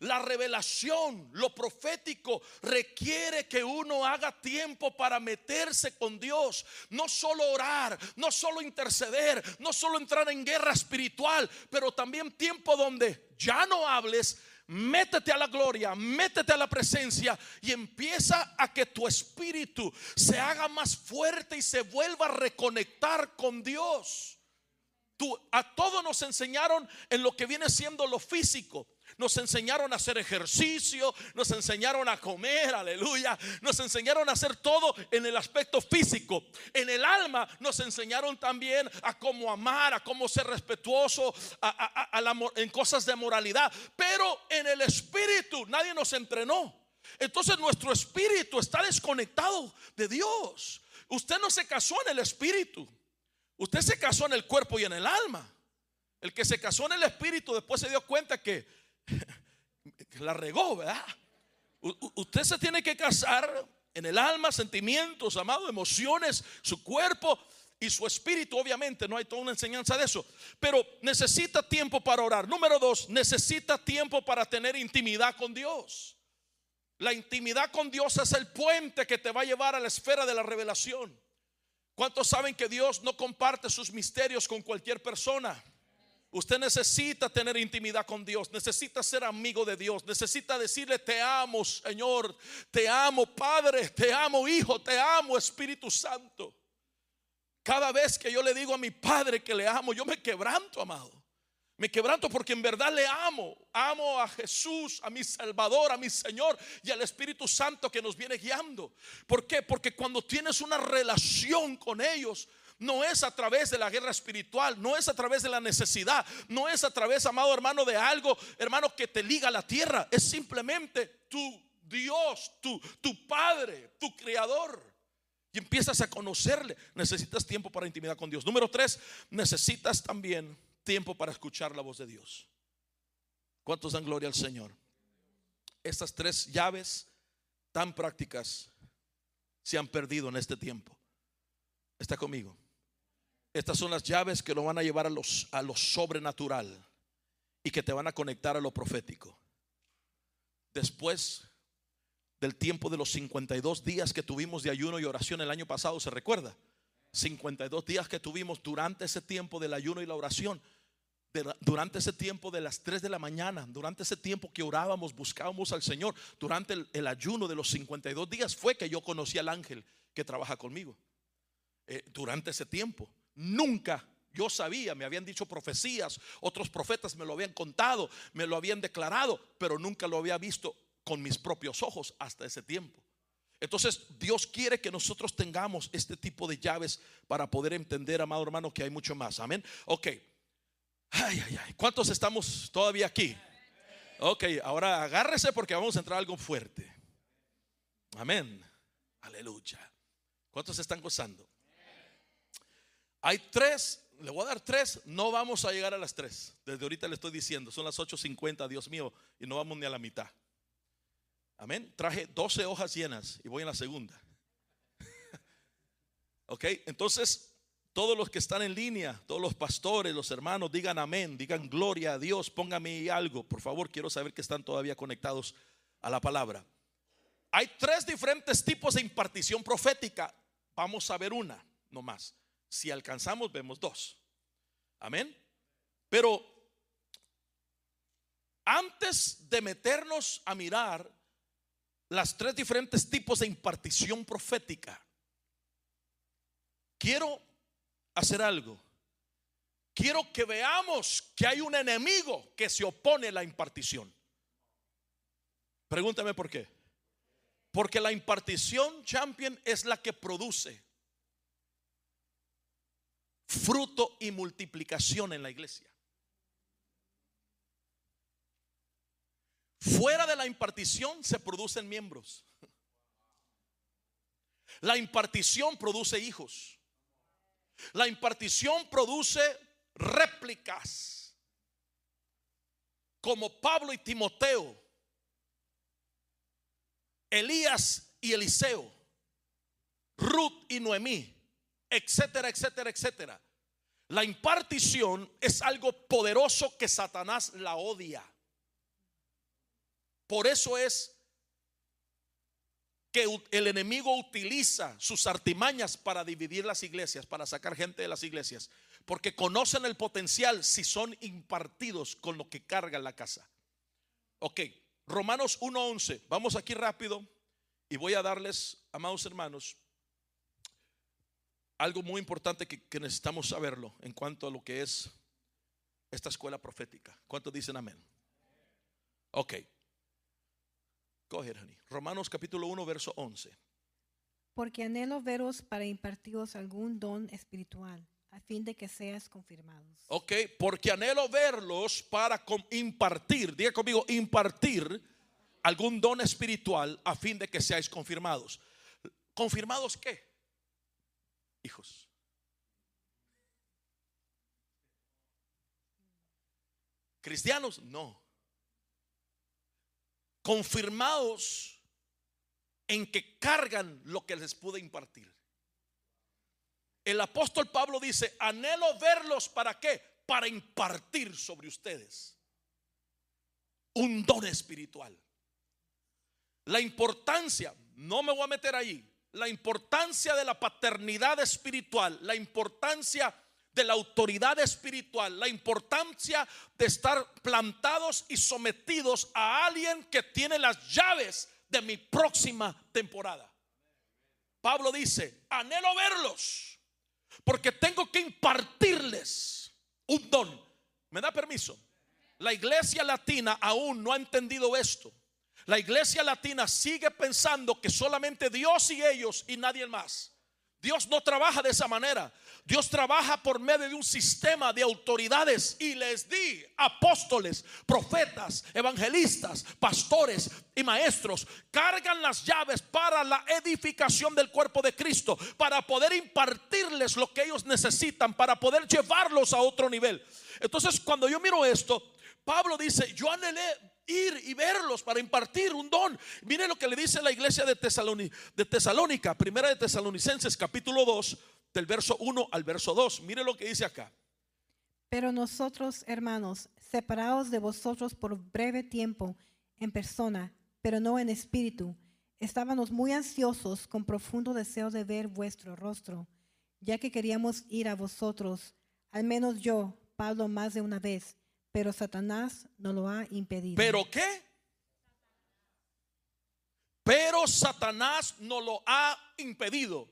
La revelación, lo profético, requiere que uno haga tiempo para meterse con Dios. No solo orar, no solo interceder, no solo entrar en guerra espiritual, pero también tiempo donde ya no hables, métete a la gloria, métete a la presencia y empieza a que tu espíritu se haga más fuerte y se vuelva a reconectar con Dios. Tú, a todos nos enseñaron en lo que viene siendo lo físico Nos enseñaron a hacer ejercicio, nos enseñaron a comer, aleluya. Nos enseñaron a hacer todo en el aspecto físico. En el alma nos enseñaron también a cómo amar, a cómo ser respetuoso en cosas de moralidad. Pero en el espíritu nadie nos entrenó. Entonces nuestro espíritu está desconectado de Dios. Usted no se casó en el espíritu. Usted se casó en el cuerpo y en el alma. El que se casó en el espíritu después se dio cuenta que la regó, ¿verdad? usted se tiene que casar en el alma, sentimientos, amado, emociones, su cuerpo y su espíritu, obviamente, no hay toda una enseñanza de eso, pero necesita tiempo para orar. Número dos, necesita tiempo para tener intimidad con Dios. La intimidad con Dios es el puente que te va a llevar a la esfera de la revelación. ¿Cuántos saben que Dios no comparte sus misterios con cualquier persona? Usted necesita tener intimidad con Dios, necesita ser amigo de Dios, necesita decirle te amo Señor, te amo Padre, te amo Hijo, te amo Espíritu Santo. Cada vez que yo le digo a mi Padre que le amo, yo me quebranto, amado. Me quebranto porque en verdad le amo. Amo a Jesús, a mi Salvador, a mi Señor y al Espíritu Santo que nos viene guiando. ¿Por qué? Porque cuando tienes una relación con ellos, no es a través de la guerra espiritual, no es a través de la necesidad, no es a través, amado hermano, de algo, hermano, que te liga a la tierra. Es simplemente tu Dios, tu, tu Padre, tu Creador. Y empiezas a conocerle. Necesitas tiempo para intimidad con Dios. Número tres, necesitas también tiempo para escuchar la voz de Dios. ¿Cuántos dan gloria al Señor? Estas tres llaves tan prácticas se han perdido en este tiempo. Está conmigo. Estas son las llaves que lo van a llevar a, lo sobrenatural y que te van a conectar a lo profético. Después del tiempo de los 52 días que tuvimos de ayuno y oración el año pasado, ¿se recuerda? 52 días que tuvimos durante ese tiempo del ayuno y la oración. durante ese tiempo de las 3 de la mañana, durante ese tiempo que orábamos, buscábamos al Señor, durante el, el ayuno de los 52 días fue que yo conocí al ángel que trabaja conmigo. Eh, durante ese tiempo. Nunca yo sabía, me habían dicho profecías, otros profetas me lo habían contado, me lo habían declarado, pero nunca lo había visto con mis propios ojos hasta ese tiempo. Entonces Dios quiere que nosotros tengamos este tipo de llaves para poder entender, amado hermano, que hay mucho más. Amén. Ok. Ay, ay, ay. ¿Cuántos estamos todavía aquí? Ok, ahora agárrese porque vamos a entrar a algo fuerte. Amén. Aleluya. ¿Cuántos están gozando? Hay tres, le voy a dar tres, no vamos a llegar a las tres. Desde ahorita le estoy diciendo, son las 8.50, Dios mío, y no vamos ni a la mitad. Amén. Traje 12 hojas llenas y voy en la segunda. ok, entonces todos los que están en línea, todos los pastores, los hermanos, digan amén, digan gloria a Dios, póngame algo, por favor, quiero saber que están todavía conectados a la palabra. Hay tres diferentes tipos de impartición profética. Vamos a ver una, no más. Si alcanzamos, vemos dos. Amén. Pero antes de meternos a mirar las tres diferentes tipos de impartición profética, quiero hacer algo. Quiero que veamos que hay un enemigo que se opone a la impartición. Pregúntame por qué. Porque la impartición champion es la que produce fruto y multiplicación en la iglesia. Fuera de la impartición se producen miembros. La impartición produce hijos. La impartición produce réplicas. Como Pablo y Timoteo, Elías y Eliseo, Ruth y Noemí etcétera, etcétera, etcétera. La impartición es algo poderoso que Satanás la odia. Por eso es que el enemigo utiliza sus artimañas para dividir las iglesias, para sacar gente de las iglesias, porque conocen el potencial si son impartidos con lo que carga la casa. Ok, Romanos 1.11, vamos aquí rápido y voy a darles, amados hermanos, algo muy importante que, necesitamos saberlo en cuanto a lo que es esta escuela profética. ¿Cuántos dicen amén? Ok. Go ahead, honey. Romanos capítulo 1, verso 11. Porque anhelo veros para impartiros algún don espiritual, a fin de que seas confirmados. Ok, porque anhelo verlos para impartir, diga conmigo, impartir algún don espiritual a fin de que seáis confirmados. ¿Confirmados qué? Hijos. Cristianos, no. Confirmados en que cargan lo que les pude impartir. El apóstol Pablo dice, anhelo verlos para qué? Para impartir sobre ustedes un don espiritual. La importancia, no me voy a meter ahí, la importancia de la paternidad espiritual, la importancia de la autoridad espiritual, la importancia de estar plantados y sometidos a alguien que tiene las llaves de mi próxima temporada. Pablo dice, anhelo verlos, porque tengo que impartirles un don. ¿Me da permiso? La iglesia latina aún no ha entendido esto. La iglesia latina sigue pensando que solamente Dios y ellos y nadie más. Dios no trabaja de esa manera. Dios trabaja por medio de un sistema de autoridades y les di apóstoles, profetas, evangelistas, pastores y maestros. Cargan las llaves para la edificación del cuerpo de Cristo, para poder impartirles lo que ellos necesitan, para poder llevarlos a otro nivel. Entonces, cuando yo miro esto, Pablo dice, yo anhelé ir y verlos para impartir un don. Mire lo que le dice la iglesia de, Tesaloni- de Tesalónica, primera de Tesalonicenses, capítulo 2, del verso 1 al verso 2. Mire lo que dice acá. Pero nosotros, hermanos, separados de vosotros por breve tiempo en persona, pero no en espíritu, estábamos muy ansiosos con profundo deseo de ver vuestro rostro, ya que queríamos ir a vosotros, al menos yo, Pablo, más de una vez, pero Satanás nos lo ha impedido. ¿Pero qué? Pero Satanás no lo ha impedido.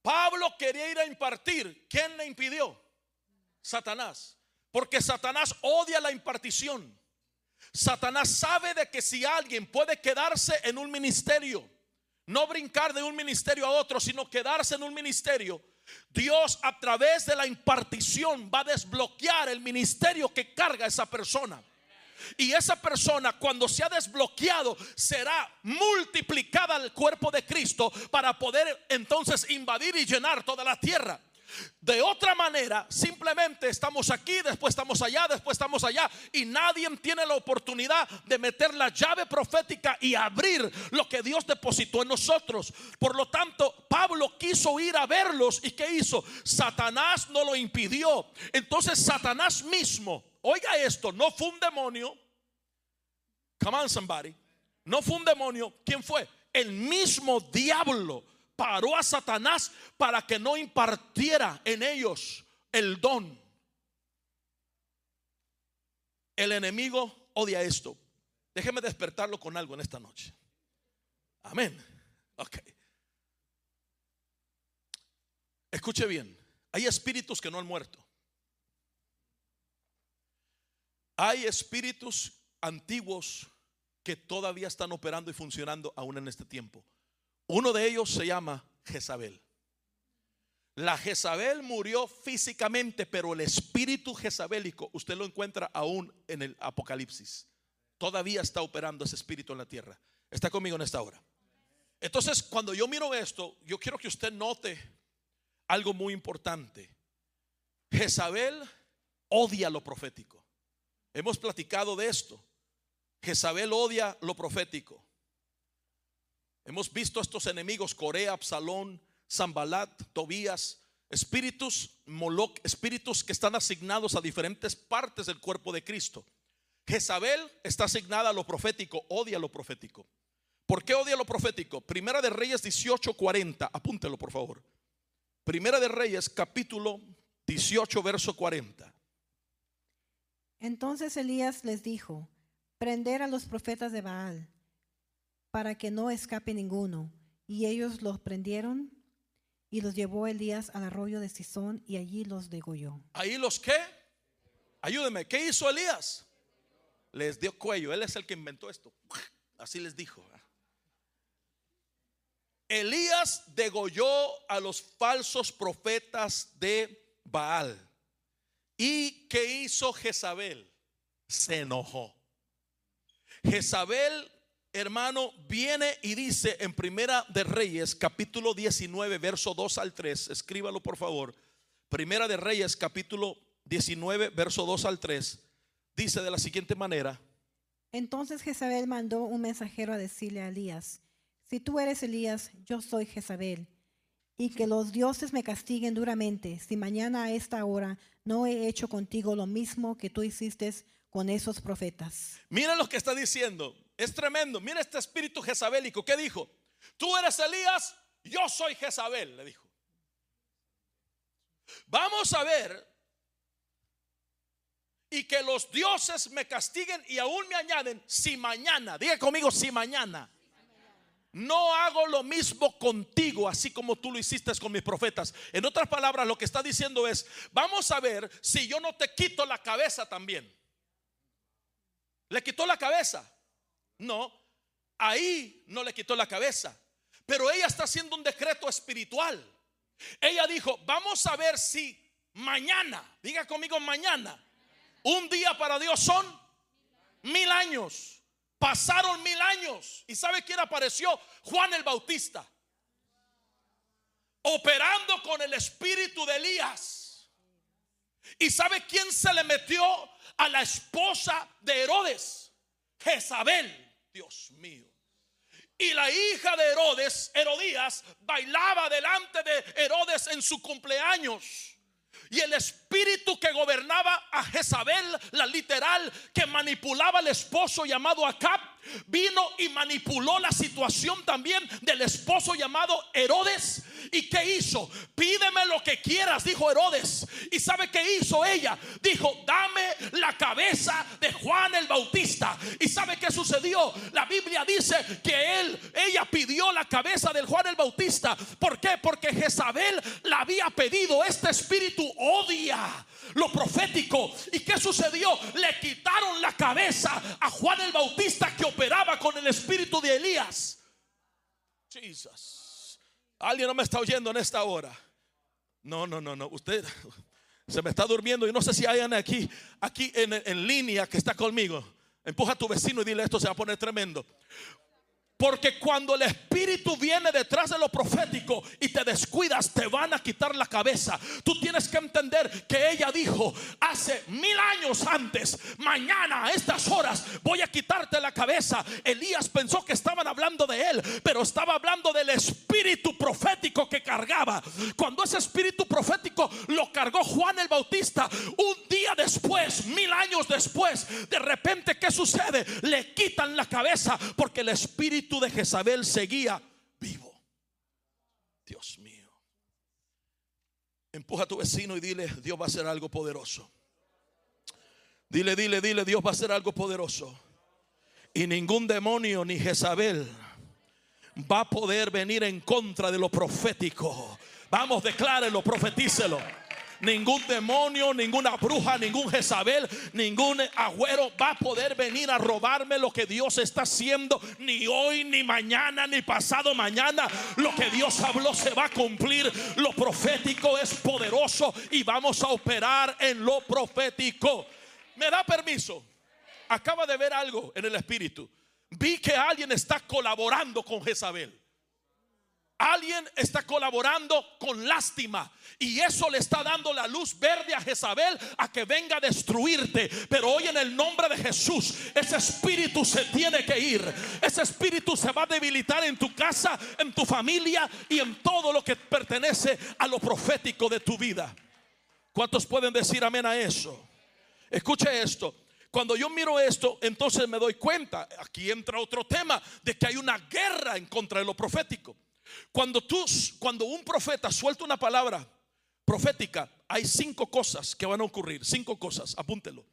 Pablo quería ir a impartir. ¿Quién le impidió? Satanás. Porque Satanás odia la impartición. Satanás sabe de que si alguien puede quedarse en un ministerio, no brincar de un ministerio a otro, sino quedarse en un ministerio, Dios a través de la impartición va a desbloquear el ministerio que carga esa persona. Y esa persona cuando se ha desbloqueado será multiplicada al cuerpo de Cristo para poder entonces invadir y llenar toda la tierra. De otra manera, simplemente estamos aquí, después estamos allá, después estamos allá y nadie tiene la oportunidad de meter la llave profética y abrir lo que Dios depositó en nosotros. Por lo tanto, Pablo quiso ir a verlos y ¿qué hizo? Satanás no lo impidió. Entonces Satanás mismo, oiga esto, no fue un demonio. Come on somebody. No fue un demonio. ¿Quién fue? El mismo diablo paró a Satanás para que no impartiera en ellos el don. El enemigo odia esto. Déjeme despertarlo con algo en esta noche. Amén. Ok. Escuche bien. Hay espíritus que no han muerto. Hay espíritus antiguos que todavía están operando y funcionando aún en este tiempo. Uno de ellos se llama Jezabel. La Jezabel murió físicamente, pero el espíritu jezabélico usted lo encuentra aún en el Apocalipsis. Todavía está operando ese espíritu en la tierra. Está conmigo en esta hora. Entonces, cuando yo miro esto, yo quiero que usted note algo muy importante. Jezabel odia lo profético. Hemos platicado de esto. Jezabel odia lo profético. Hemos visto estos enemigos, Corea, Absalón, Zambalat, Tobías, espíritus, Moloch, espíritus que están asignados a diferentes partes del cuerpo de Cristo. Jezabel está asignada a lo profético, odia lo profético. ¿Por qué odia lo profético? Primera de Reyes 18:40, apúntelo por favor. Primera de Reyes capítulo 18 verso 40. Entonces Elías les dijo, prender a los profetas de Baal, para que no escape ninguno. Y ellos los prendieron y los llevó Elías al arroyo de Sison y allí los degolló. Ahí los que, ayúdeme, ¿qué hizo Elías? Les dio cuello. Él es el que inventó esto. Así les dijo. Elías degolló a los falsos profetas de Baal. ¿Y qué hizo Jezabel? Se enojó. Jezabel, hermano, viene y dice en Primera de Reyes, capítulo 19, verso 2 al 3. Escríbalo por favor. Primera de Reyes, capítulo 19, verso 2 al 3. Dice de la siguiente manera. Entonces Jezabel mandó un mensajero a decirle a Elías, si tú eres Elías, yo soy Jezabel, y que los dioses me castiguen duramente si mañana a esta hora no he hecho contigo lo mismo que tú hiciste con esos profetas. Mira lo que está diciendo, es tremendo. Mira este espíritu jezabélico. ¿Qué dijo? Tú eres Elías, yo soy Jezabel, le dijo. Vamos a ver y que los dioses me castiguen y aún me añaden si mañana, diga conmigo si mañana no hago lo mismo contigo, así como tú lo hiciste con mis profetas. En otras palabras, lo que está diciendo es, vamos a ver si yo no te quito la cabeza también. ¿Le quitó la cabeza? No, ahí no le quitó la cabeza. Pero ella está haciendo un decreto espiritual. Ella dijo, vamos a ver si mañana, diga conmigo mañana, un día para Dios son mil años. Pasaron mil años. ¿Y sabe quién apareció? Juan el Bautista. Operando con el espíritu de Elías. ¿Y sabe quién se le metió a la esposa de Herodes? Jezabel. Dios mío. Y la hija de Herodes, Herodías, bailaba delante de Herodes en su cumpleaños. Y el espíritu que gobernaba a Jezabel, la literal, que manipulaba al esposo llamado Acab, vino y manipuló la situación también del esposo llamado Herodes. ¿Y qué hizo? Pídeme lo que quieras, dijo Herodes. ¿Y sabe qué hizo ella? Dijo, dame la cabeza de Juan el Bautista. ¿Y sabe qué sucedió? La Biblia dice que él, ella pidió la cabeza del Juan el Bautista. ¿Por qué? Porque Jezabel la había pedido. Este espíritu odia lo profético. ¿Y qué sucedió? Le quitaron la cabeza a Juan el Bautista que operaba con el espíritu de Elías. Jesus. Alguien no me está oyendo en esta hora. No, no, no, no. Usted se me está durmiendo y no sé si hay alguien aquí, aquí en, en línea que está conmigo. Empuja a tu vecino y dile esto se va a poner tremendo. Porque cuando el Espíritu viene detrás de lo profético y te descuidas, te van a quitar la cabeza. Tú tienes que entender que ella dijo hace mil años antes, mañana a estas horas voy a quitarte la cabeza. Elías pensó que estaban hablando de él, pero estaba hablando del espíritu profético que cargaba. Cuando ese espíritu profético lo cargó Juan el Bautista, un día después, mil años después, de repente, ¿qué sucede? Le quitan la cabeza porque el espíritu de Jezabel seguía vivo. Dios mío. Empuja a tu vecino y dile, Dios va a hacer algo poderoso. Dile, dile, dile, Dios va a hacer algo poderoso. Y ningún demonio ni Jezabel va a poder venir en contra de lo profético. Vamos, declárelo, profetícelo ningún demonio, ninguna bruja, ningún Jezabel, ningún agüero va a poder venir a robarme lo que Dios está haciendo, ni hoy, ni mañana, ni pasado mañana. Lo que Dios habló se va a cumplir. Lo profético es poderoso y vamos a operar en lo profético. ¿Me da permiso? Acaba de ver algo en el espíritu. Vi que alguien está colaborando con Jezabel. Alguien está colaborando con lástima y eso le está dando la luz verde a Jezabel a que venga a destruirte. Pero hoy en el nombre de Jesús, ese espíritu se tiene que ir. Ese espíritu se va a debilitar en tu casa, en tu familia y en todo lo que pertenece a lo profético de tu vida. ¿Cuántos pueden decir amén a eso? Escuche esto. Cuando yo miro esto, entonces me doy cuenta, aquí entra otro tema, de que hay una guerra en contra de lo profético. Cuando tú, cuando un profeta suelta una palabra profética, hay cinco cosas que van a ocurrir. Cinco cosas, apúntelo.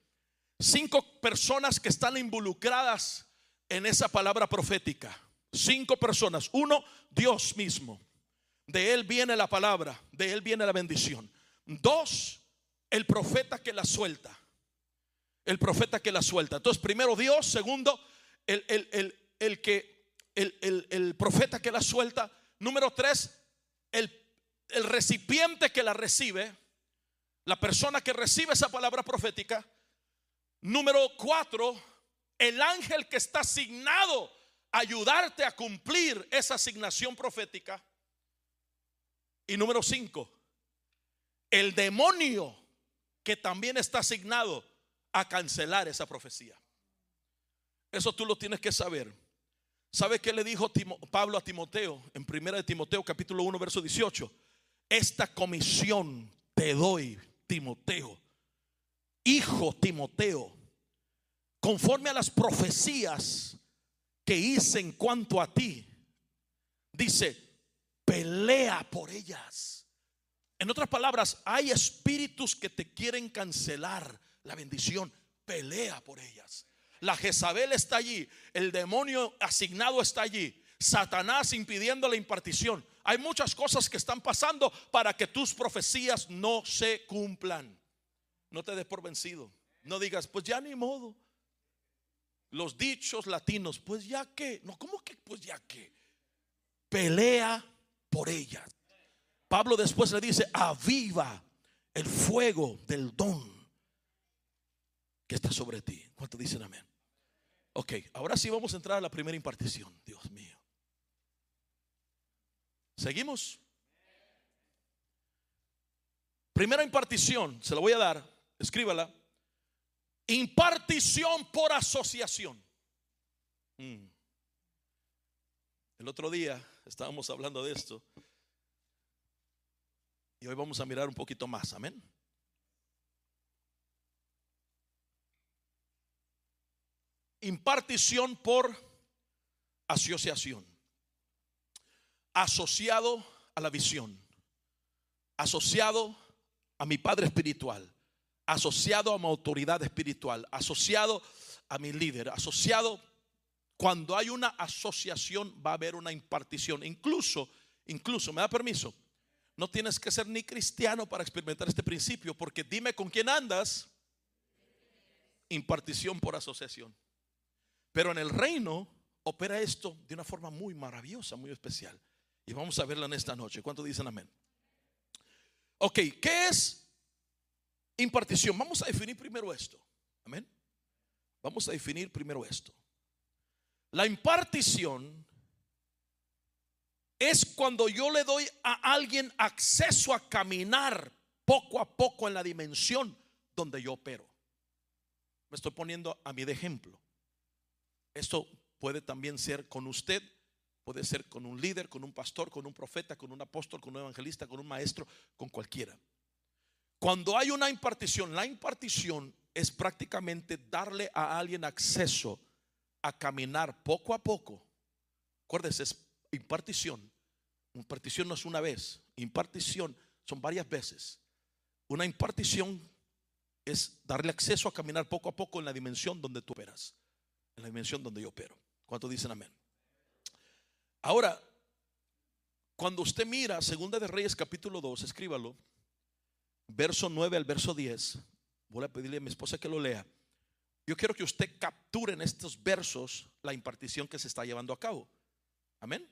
Cinco personas que están involucradas en esa palabra profética. Cinco personas. Uno, Dios mismo. De Él viene la palabra, de Él viene la bendición. Dos, el profeta que la suelta. el profeta que la suelta. Entonces, primero Dios, segundo, el, el- el- el que, el, el- el profeta que la suelta. Número tres, el, el recipiente que la recibe, la persona que recibe esa palabra profética. Número cuatro, el ángel que está asignado a ayudarte a cumplir esa asignación profética. Y número cinco, el demonio que también está asignado a cancelar esa profecía. Eso tú lo tienes que saber. ¿Sabe qué le dijo Timo- Pablo a Timoteo en 1 de Timoteo capítulo 1 verso 18? Esta comisión te doy, Timoteo, hijo Timoteo, conforme a las profecías que hice en cuanto a ti. Dice, pelea por ellas. En otras palabras, hay espíritus que te quieren cancelar la bendición. Pelea por ellas. La Jezabel está allí. El demonio asignado está allí. Satanás impidiendo la impartición. Hay muchas cosas que están pasando para que tus profecías no se cumplan. No te des por vencido. No digas, pues ya ni modo. Los dichos latinos, pues ya que. No, ¿cómo que pues ya que? Pelea por ellas. Pablo después le dice, aviva el fuego del don que está sobre ti. ¿Cuánto dicen amén? Ok, ahora sí vamos a entrar a la primera impartición. Dios mío. ¿Seguimos? Primera impartición, se la voy a dar, escríbala. Impartición por asociación. Mm. El otro día estábamos hablando de esto. Y hoy vamos a mirar un poquito más, amén. Impartición por asociación. Asociado a la visión. Asociado a mi padre espiritual. Asociado a mi autoridad espiritual. Asociado a mi líder. Asociado. Cuando hay una asociación va a haber una impartición. Incluso, incluso, ¿me da permiso? No tienes que ser ni cristiano para experimentar este principio, porque dime con quién andas. Impartición por asociación. Pero en el reino opera esto de una forma muy maravillosa, muy especial. Y vamos a verla en esta noche. ¿Cuánto dicen amén? Ok, ¿qué es impartición? Vamos a definir primero esto. Amén. Vamos a definir primero esto. La impartición es cuando yo le doy a alguien acceso a caminar poco a poco en la dimensión donde yo opero. Me estoy poniendo a mí de ejemplo. Esto puede también ser con usted, puede ser con un líder, con un pastor, con un profeta, con un apóstol, con un evangelista, con un maestro, con cualquiera. Cuando hay una impartición, la impartición es prácticamente darle a alguien acceso a caminar poco a poco. Acuérdese, es impartición. Impartición no es una vez, impartición son varias veces. Una impartición es darle acceso a caminar poco a poco en la dimensión donde tú operas, en la dimensión donde yo opero. ¿Cuántos dicen amén? Ahora, cuando usted mira Segunda de Reyes capítulo 2, escríbalo, verso 9 al verso 10, voy a pedirle a mi esposa que lo lea. Yo quiero que usted capture en estos versos la impartición que se está llevando a cabo. Amén.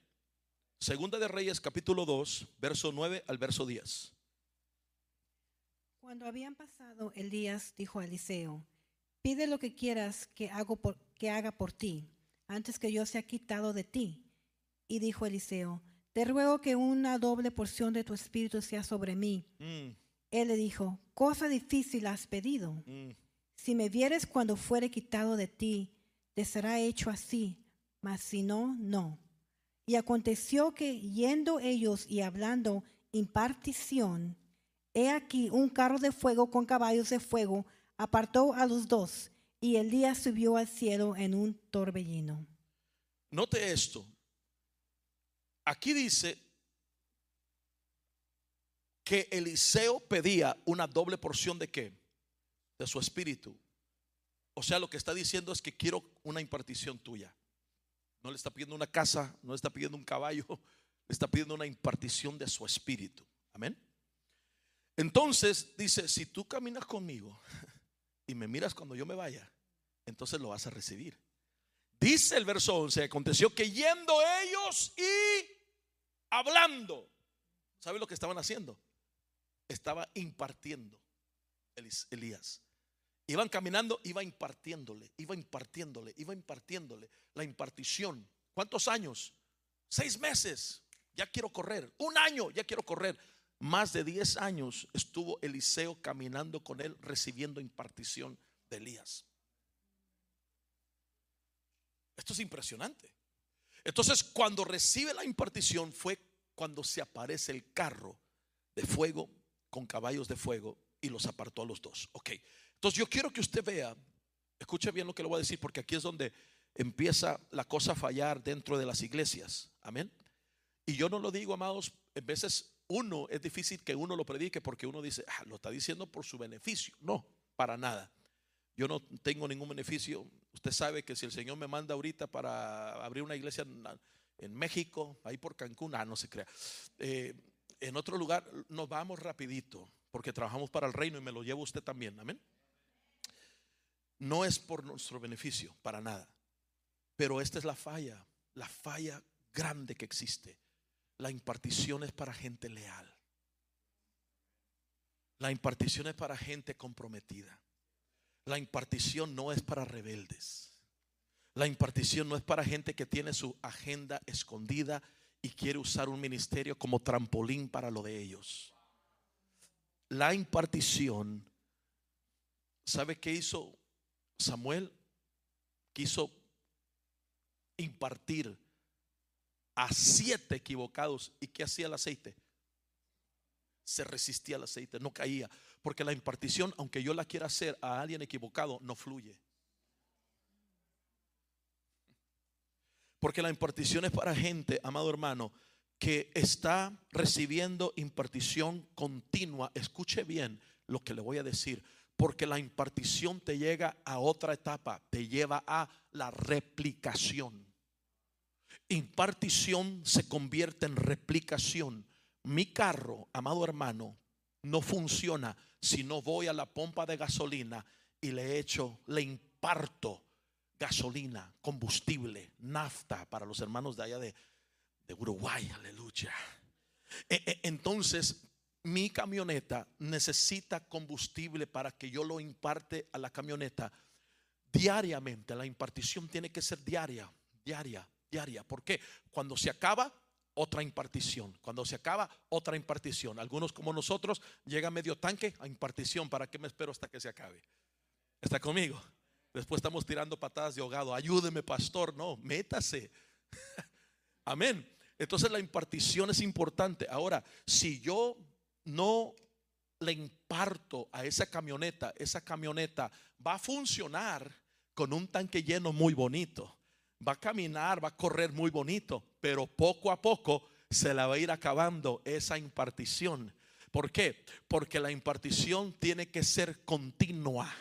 Segunda de Reyes capítulo 2, verso 9 al verso 10. Cuando habían pasado Elías dijo a Eliseo, pide lo que quieras que, hago por- que haga por ti, antes que yo sea quitado de ti. Y dijo Eliseo, te ruego que una doble porción de tu espíritu sea sobre mí. Mm, Él le dijo, cosa difícil has pedido. mm. Si me vieres cuando fuere quitado de ti, te será hecho así, mas si no, no. Y aconteció que yendo ellos y hablando impartición, he aquí un carro de fuego con caballos de fuego apartó a los dos, y Elías subió al cielo en un torbellino. Note esto. Aquí dice que Eliseo pedía una doble porción de qué? De su espíritu. O sea, lo que está diciendo es que quiero una impartición tuya. No le está pidiendo una casa, no le está pidiendo un caballo, le está pidiendo una impartición de su espíritu. Amén. Entonces dice, si tú caminas conmigo y me miras cuando yo me vaya, entonces lo vas a recibir. Dice el verso 11, aconteció que yendo ellos y hablando, ¿sabe lo que estaban haciendo? Estaba impartiendo Elías. Iban caminando, iba impartiéndole, iba impartiéndole, iba impartiéndole la impartición. ¿Cuántos años? Seis meses, ya quiero correr. Un año, ya quiero correr. Más de diez años estuvo Eliseo caminando con él, recibiendo impartición de Elías. Esto es impresionante. Entonces, cuando recibe la impartición fue cuando se aparece el carro de fuego con caballos de fuego y los apartó a los dos. Ok, entonces yo quiero que usted vea, escuche bien lo que le voy a decir, porque aquí es donde empieza la cosa a fallar dentro de las iglesias. Amén. Y yo no lo digo, amados, en veces uno es difícil que uno lo predique porque uno dice, ah, lo está diciendo por su beneficio. No, para nada. Yo no tengo ningún beneficio. Usted sabe que si el Señor me manda ahorita para abrir una iglesia en, México, ahí por Cancún, ah, no se crea. Eh, en otro lugar, nos vamos rapidito porque trabajamos para el reino y me lo llevo usted también. Amén. No es por nuestro beneficio, para nada. Pero esta es la falla, la falla grande que existe. La impartición es para gente leal. La impartición es para gente comprometida. La impartición no es para rebeldes. La impartición no es para gente que tiene su agenda escondida y quiere usar un ministerio como trampolín para lo de ellos. La impartición, ¿sabe qué hizo Samuel? Quiso impartir a siete equivocados. ¿Y qué hacía el aceite? Se resistía al aceite, no caía. Porque la impartición, aunque yo la quiera hacer a alguien equivocado, no fluye. Porque la impartición es para gente, amado hermano, que está recibiendo impartición continua. Escuche bien lo que le voy a decir. Porque la impartición te llega a otra etapa, te lleva a la replicación. Impartición se convierte en replicación. Mi carro, amado hermano, no funciona si no voy a la pompa de gasolina y le echo, le imparto gasolina, combustible, nafta para los hermanos de allá de, Uruguay, aleluya. E, e, entonces, mi camioneta necesita combustible para que yo lo imparte a la camioneta diariamente. La impartición tiene que ser diaria, diaria, diaria. ¿Por qué? Cuando se acaba, otra impartición. Cuando se acaba, otra impartición. Algunos como nosotros llega medio tanque a impartición. ¿Para qué me espero hasta que se acabe? ¿Está conmigo? Después estamos tirando patadas de ahogado. Ayúdeme, pastor. No, métase. Amén. Entonces la impartición es importante. Ahora, si yo no le imparto a esa camioneta, esa camioneta va a funcionar con un tanque lleno muy bonito. Va a caminar, va a correr muy bonito, pero poco a poco se la va a ir acabando esa impartición. ¿Por qué? Porque la impartición tiene que ser continua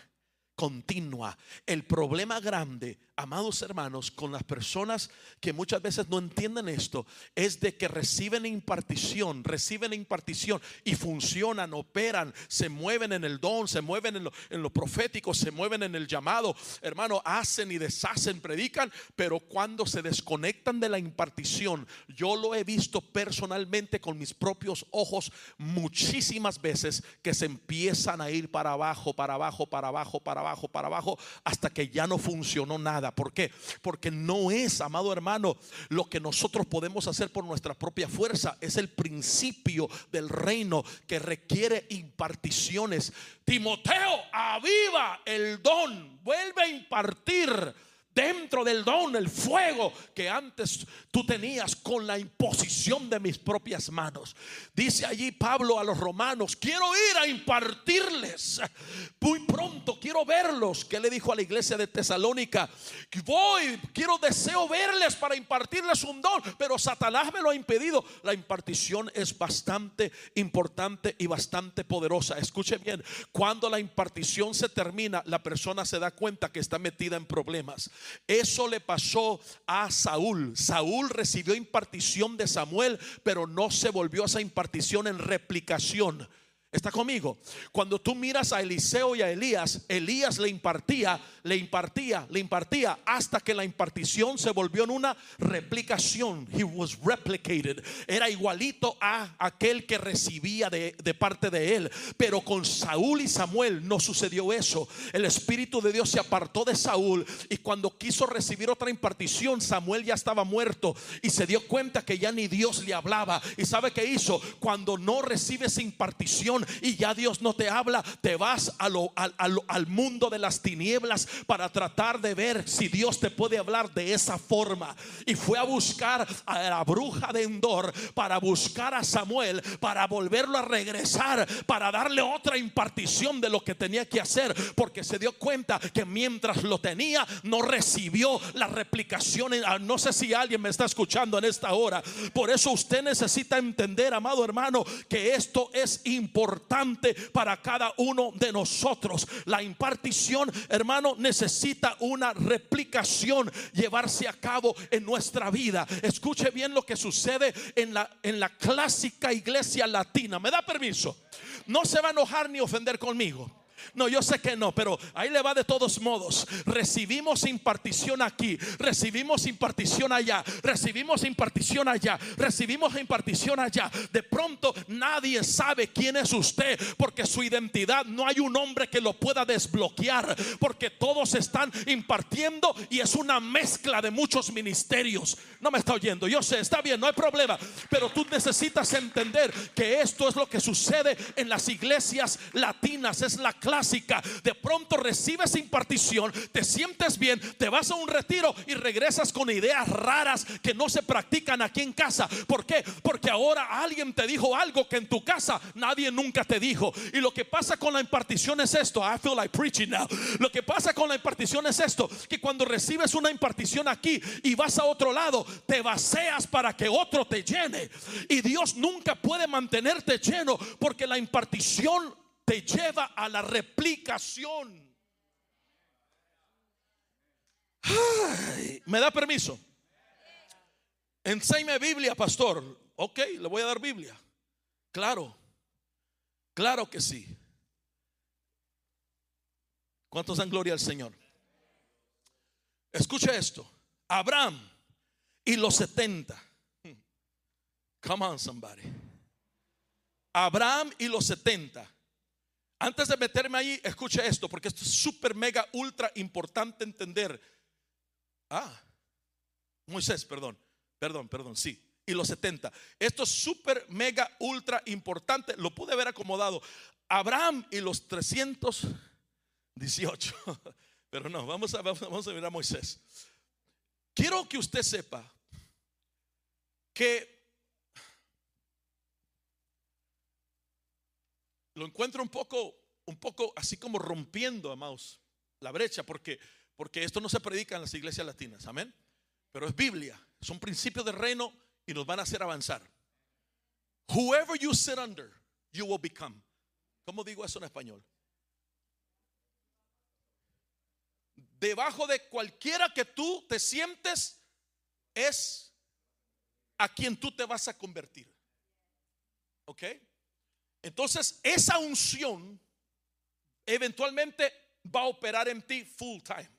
continua. El problema grande, amados hermanos, con las personas que muchas veces no entienden esto, es de que reciben impartición, reciben impartición y funcionan, operan, se mueven en el don, se mueven en lo, en lo profético, se mueven en el llamado. Hermano, hacen y deshacen, predican, pero cuando se desconectan de la impartición, yo lo he visto personalmente con mis propios ojos muchísimas veces que se empiezan a ir para abajo, para abajo, para abajo, para abajo, para abajo, hasta que ya no funcionó nada. ¿Por qué? Porque no es, amado hermano, lo que nosotros podemos hacer por nuestra propia fuerza. Es el principio del reino que requiere imparticiones. Timoteo, aviva el don, vuelve a impartir dentro del don, el fuego que antes tú tenías con la imposición de mis propias manos. Dice allí Pablo a los romanos, quiero ir a impartirles. Muy pronto quiero verlos. Que le dijo a la iglesia de Tesalónica? Voy, quiero, deseo verles para impartirles un don, pero Satanás me lo ha impedido. La impartición es bastante importante y bastante poderosa. Escuche bien, cuando la impartición se termina, la persona se da cuenta que está metida en problemas. Eso le pasó a Saúl. Saúl recibió impartición de Samuel, pero no se volvió esa impartición en replicación. Está conmigo. Cuando tú miras a Eliseo y a Elías, Elías le impartía, le impartía, le impartía hasta que la impartición se volvió en una replicación. He was replicated. Era igualito a aquel que recibía de, parte de él. Pero con Saúl y Samuel no sucedió eso. El Espíritu de Dios se apartó de Saúl y cuando quiso recibir otra impartición, Samuel ya estaba muerto y se dio cuenta que ya ni Dios le hablaba. ¿Y sabe qué hizo? Cuando no recibes impartición, y ya Dios no te habla, te vas al mundo de las tinieblas para tratar de ver si Dios te puede hablar de esa forma. Y fue a buscar a la bruja de Endor para buscar a Samuel, para volverlo a regresar, para darle otra impartición de lo que tenía que hacer, porque se dio cuenta que mientras lo tenía, no recibió la replicación. Ah, No sé si alguien me está escuchando en esta hora. Por eso usted necesita entender, amado hermano, que esto es importante para cada uno de nosotros. La impartición, hermano, necesita una replicación llevarse a cabo en nuestra vida. Escuche bien lo que sucede en la, en la clásica iglesia latina. ¿Me da permiso? No se va a enojar ni ofender conmigo. No, yo sé que no, pero ahí le va de todos modos. Recibimos impartición aquí, recibimos impartición allá, recibimos impartición allá, recibimos impartición allá. De pronto nadie sabe quién es usted, porque su identidad no hay un hombre que lo pueda desbloquear, porque todos están impartiendo y es una mezcla de muchos ministerios. No me está oyendo, yo sé, está bien, no hay problema, pero tú necesitas entender que esto es lo que sucede en las iglesias latinas, es la De pronto recibes impartición, te sientes bien, te vas a un retiro y regresas con ideas raras que no se practican aquí en casa. ¿Por qué? Porque ahora alguien te dijo algo que en tu casa nadie nunca te dijo. Y lo que pasa con la impartición es esto. I feel like preaching now. Lo que pasa con la impartición es esto, que cuando recibes una impartición aquí y vas a otro lado, te vacías para que otro te llene. Y Dios nunca puede mantenerte lleno porque la impartición te lleva a la replicación. ¿Me da permiso? Enséñame Biblia, pastor. Ok, le voy a dar Biblia. Claro, claro que sí. ¿Cuántos dan gloria al Señor? Escucha esto. Abraham y los 70. Come on, somebody. Abraham y los 70. Antes de meterme ahí, escucha esto, porque esto es súper, mega, ultra importante entender. Ah, Moisés, perdón, perdón, perdón, sí. Y los 70. Esto es súper, mega, ultra importante. Lo pude haber acomodado. Abraham y los 318. Pero no, vamos a, vamos a mirar a Moisés. Quiero que usted sepa que lo encuentro un poco, un poco así como rompiendo, amados, la brecha, porque, porque esto no se predica en las iglesias latinas, amén. Pero es Biblia, son principios del reino y nos van a hacer avanzar. Whoever you sit under, you will become. ¿Cómo digo eso en español? Debajo de cualquiera que tú te sientes es a quien tú te vas a convertir. ¿Ok? Entonces, esa unción eventualmente va a operar en ti full time.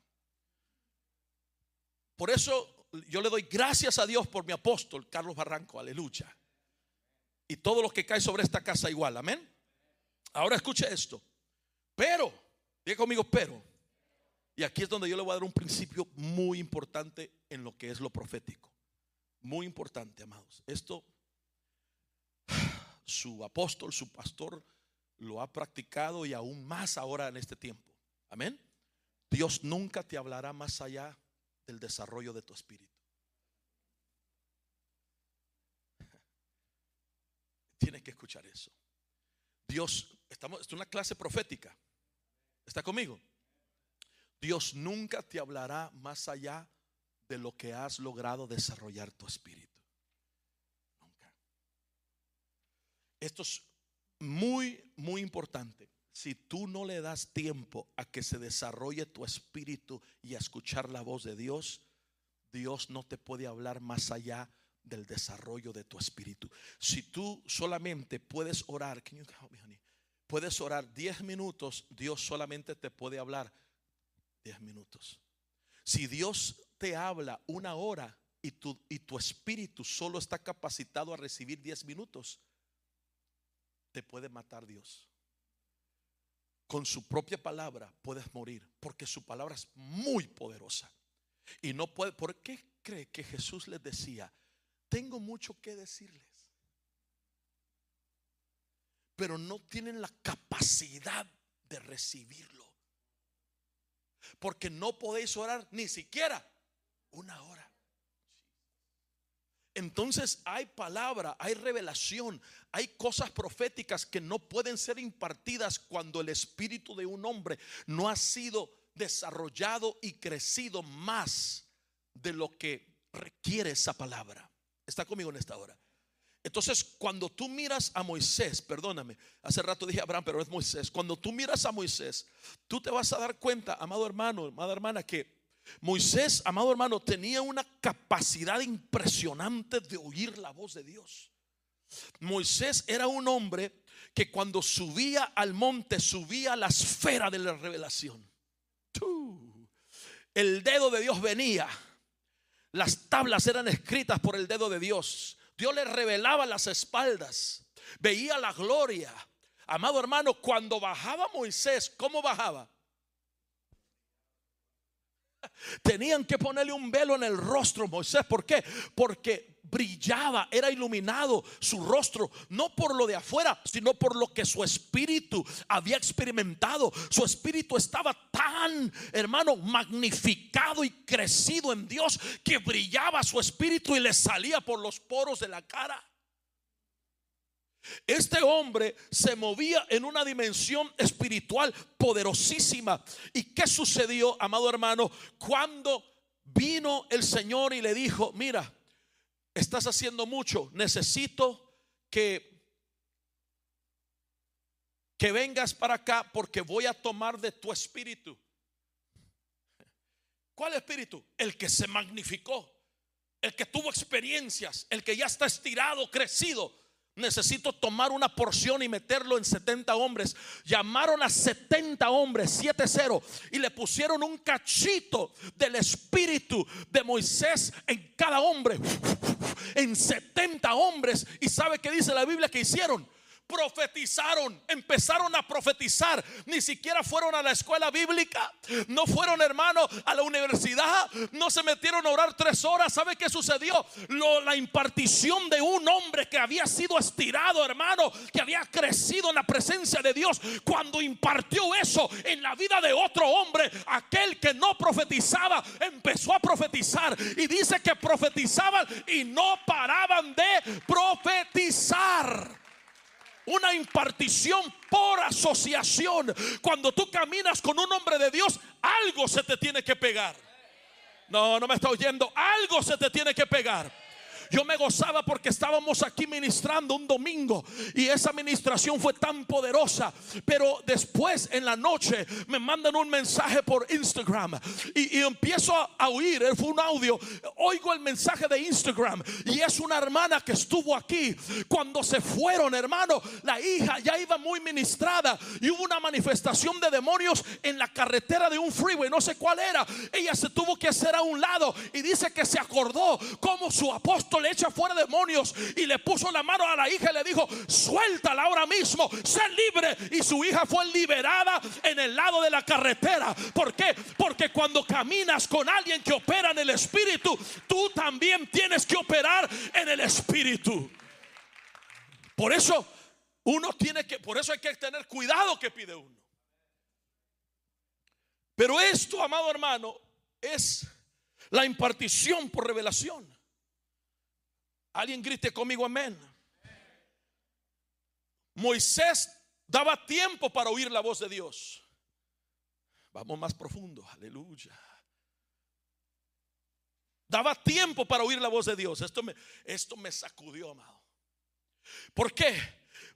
Por eso yo le doy gracias a Dios por mi apóstol Carlos Barranco, aleluya. Y todo lo que cae sobre esta casa igual, amén. Ahora escuche esto. Pero, diga conmigo, pero. Y aquí es donde yo le voy a dar un principio muy importante en lo que es lo profético. Muy importante, amados. Esto su apóstol, su pastor, lo ha practicado y aún más ahora en este tiempo. Amén. Dios nunca te hablará más allá del desarrollo de tu espíritu. Tienes que escuchar eso. Dios, estamos, es una clase profética. ¿Está conmigo? Dios nunca te hablará más allá de lo que has logrado desarrollar tu espíritu. Nunca. Esto es muy, muy importante. Si tú no le das tiempo a que se desarrolle tu espíritu y a escuchar la voz de Dios, Dios no te puede hablar más allá del desarrollo de tu espíritu. Si tú solamente puedes orar, can you help me, puedes orar 10 minutos, Dios solamente te puede hablar 10 minutos. Si Dios te habla una hora y tu, y tu espíritu solo está capacitado a recibir 10 minutos, te puede matar Dios. Con su propia palabra puedes morir, porque su palabra es muy poderosa. Y no puede, ¿por qué cree que Jesús les decía, tengo mucho que decirles? Pero no tienen la capacidad de recibirlo. Porque no podéis orar ni siquiera una hora. Entonces hay palabra, hay revelación, hay cosas proféticas que no pueden ser impartidas cuando el espíritu de un hombre no ha sido desarrollado y crecido más de lo que requiere esa palabra. Está conmigo en esta hora. Entonces, cuando tú miras a Moisés, perdóname, hace rato dije Abraham, pero es Moisés. Cuando tú miras a Moisés, tú te vas a dar cuenta, amado hermano, amada hermana, que Moisés, amado hermano, tenía una capacidad impresionante de oír la voz de Dios. Moisés era un hombre que cuando subía al monte, subía a la esfera de la revelación. El dedo de Dios venía. Las tablas eran escritas por el dedo de Dios. Dios le revelaba las espaldas. Veía la gloria. Amado hermano, cuando bajaba Moisés, ¿cómo bajaba? Tenían que ponerle un velo en el rostro Moisés. ¿Por qué? Porque brillaba, era iluminado su rostro, no por lo de afuera, sino por lo que su espíritu había experimentado. Su espíritu estaba tan, hermano, magnificado y crecido en Dios que brillaba su espíritu y le salía por los poros de la cara. Este hombre se movía en una dimensión espiritual poderosísima. ¿Y qué sucedió, amado hermano, cuando vino el Señor y le dijo, mira, estás haciendo mucho, necesito que que vengas para acá porque voy a tomar de tu espíritu. ¿Cuál espíritu? El que se magnificó, el que tuvo experiencias, el que ya está estirado, crecido necesito tomar una porción y meterlo en 70 hombres. Llamaron a 70 hombres, 7-0, y le pusieron un cachito del espíritu de Moisés en cada hombre, en 70 hombres. ¿Y sabe qué dice la Biblia que hicieron? Profetizaron, empezaron a profetizar, ni siquiera fueron a la escuela bíblica, no fueron hermanos a la universidad, no se metieron a orar tres horas. ¿Sabe qué sucedió? la impartición de un hombre que había sido estirado, hermano, que había crecido en la presencia de Dios, cuando impartió eso en la vida de otro hombre, aquel que no profetizaba, empezó a profetizar y dice que profetizaban y no paraban de profetizar una impartición por asociación. Cuando tú caminas con un hombre de Dios, algo se te tiene que pegar. No, no me está oyendo. Algo se te tiene que pegar. Yo me gozaba porque estábamos aquí ministrando un domingo y esa ministración fue tan poderosa. Pero después en la noche me mandan un mensaje por Instagram y, empiezo a, oír, fue un audio, oigo el mensaje de Instagram y es una hermana que estuvo aquí. Cuando se fueron, hermano, la hija ya iba muy ministrada y hubo una manifestación de demonios en la carretera de un freeway, no sé cuál era. Ella se tuvo que hacer a un lado y dice que se acordó como su apóstol le echa fuera demonios y le puso la mano a la hija y le dijo, suéltala ahora mismo, sé libre. Y su hija fue liberada en el lado de la carretera. ¿Por qué? Porque cuando caminas con alguien que opera en el espíritu, tú también tienes que operar en el espíritu. Por eso uno tiene que, por eso hay que tener cuidado que pide uno. Pero esto, amado hermano, es la impartición por revelación. Alguien grite conmigo amén. Moisés daba tiempo para oír la voz de Dios. Vamos más profundo, aleluya. Daba tiempo para oír la voz de Dios. Esto me, esto me sacudió, amado. ¿Por qué?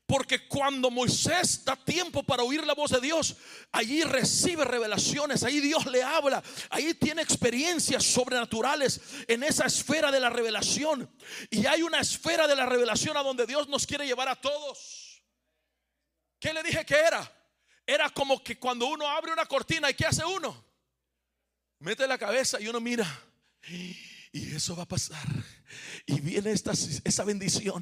Porque cuando Moisés da tiempo para oír la voz de Dios, allí recibe revelaciones, ahí Dios le habla, ahí tiene experiencias sobrenaturales en esa esfera de la revelación. Y hay una esfera de la revelación a donde Dios nos quiere llevar a todos. ¿Qué le dije que era? Era como que cuando uno abre una cortina, ¿y qué hace uno? Mete la cabeza y uno mira. Y eso va a pasar. Y viene esta, esa bendición.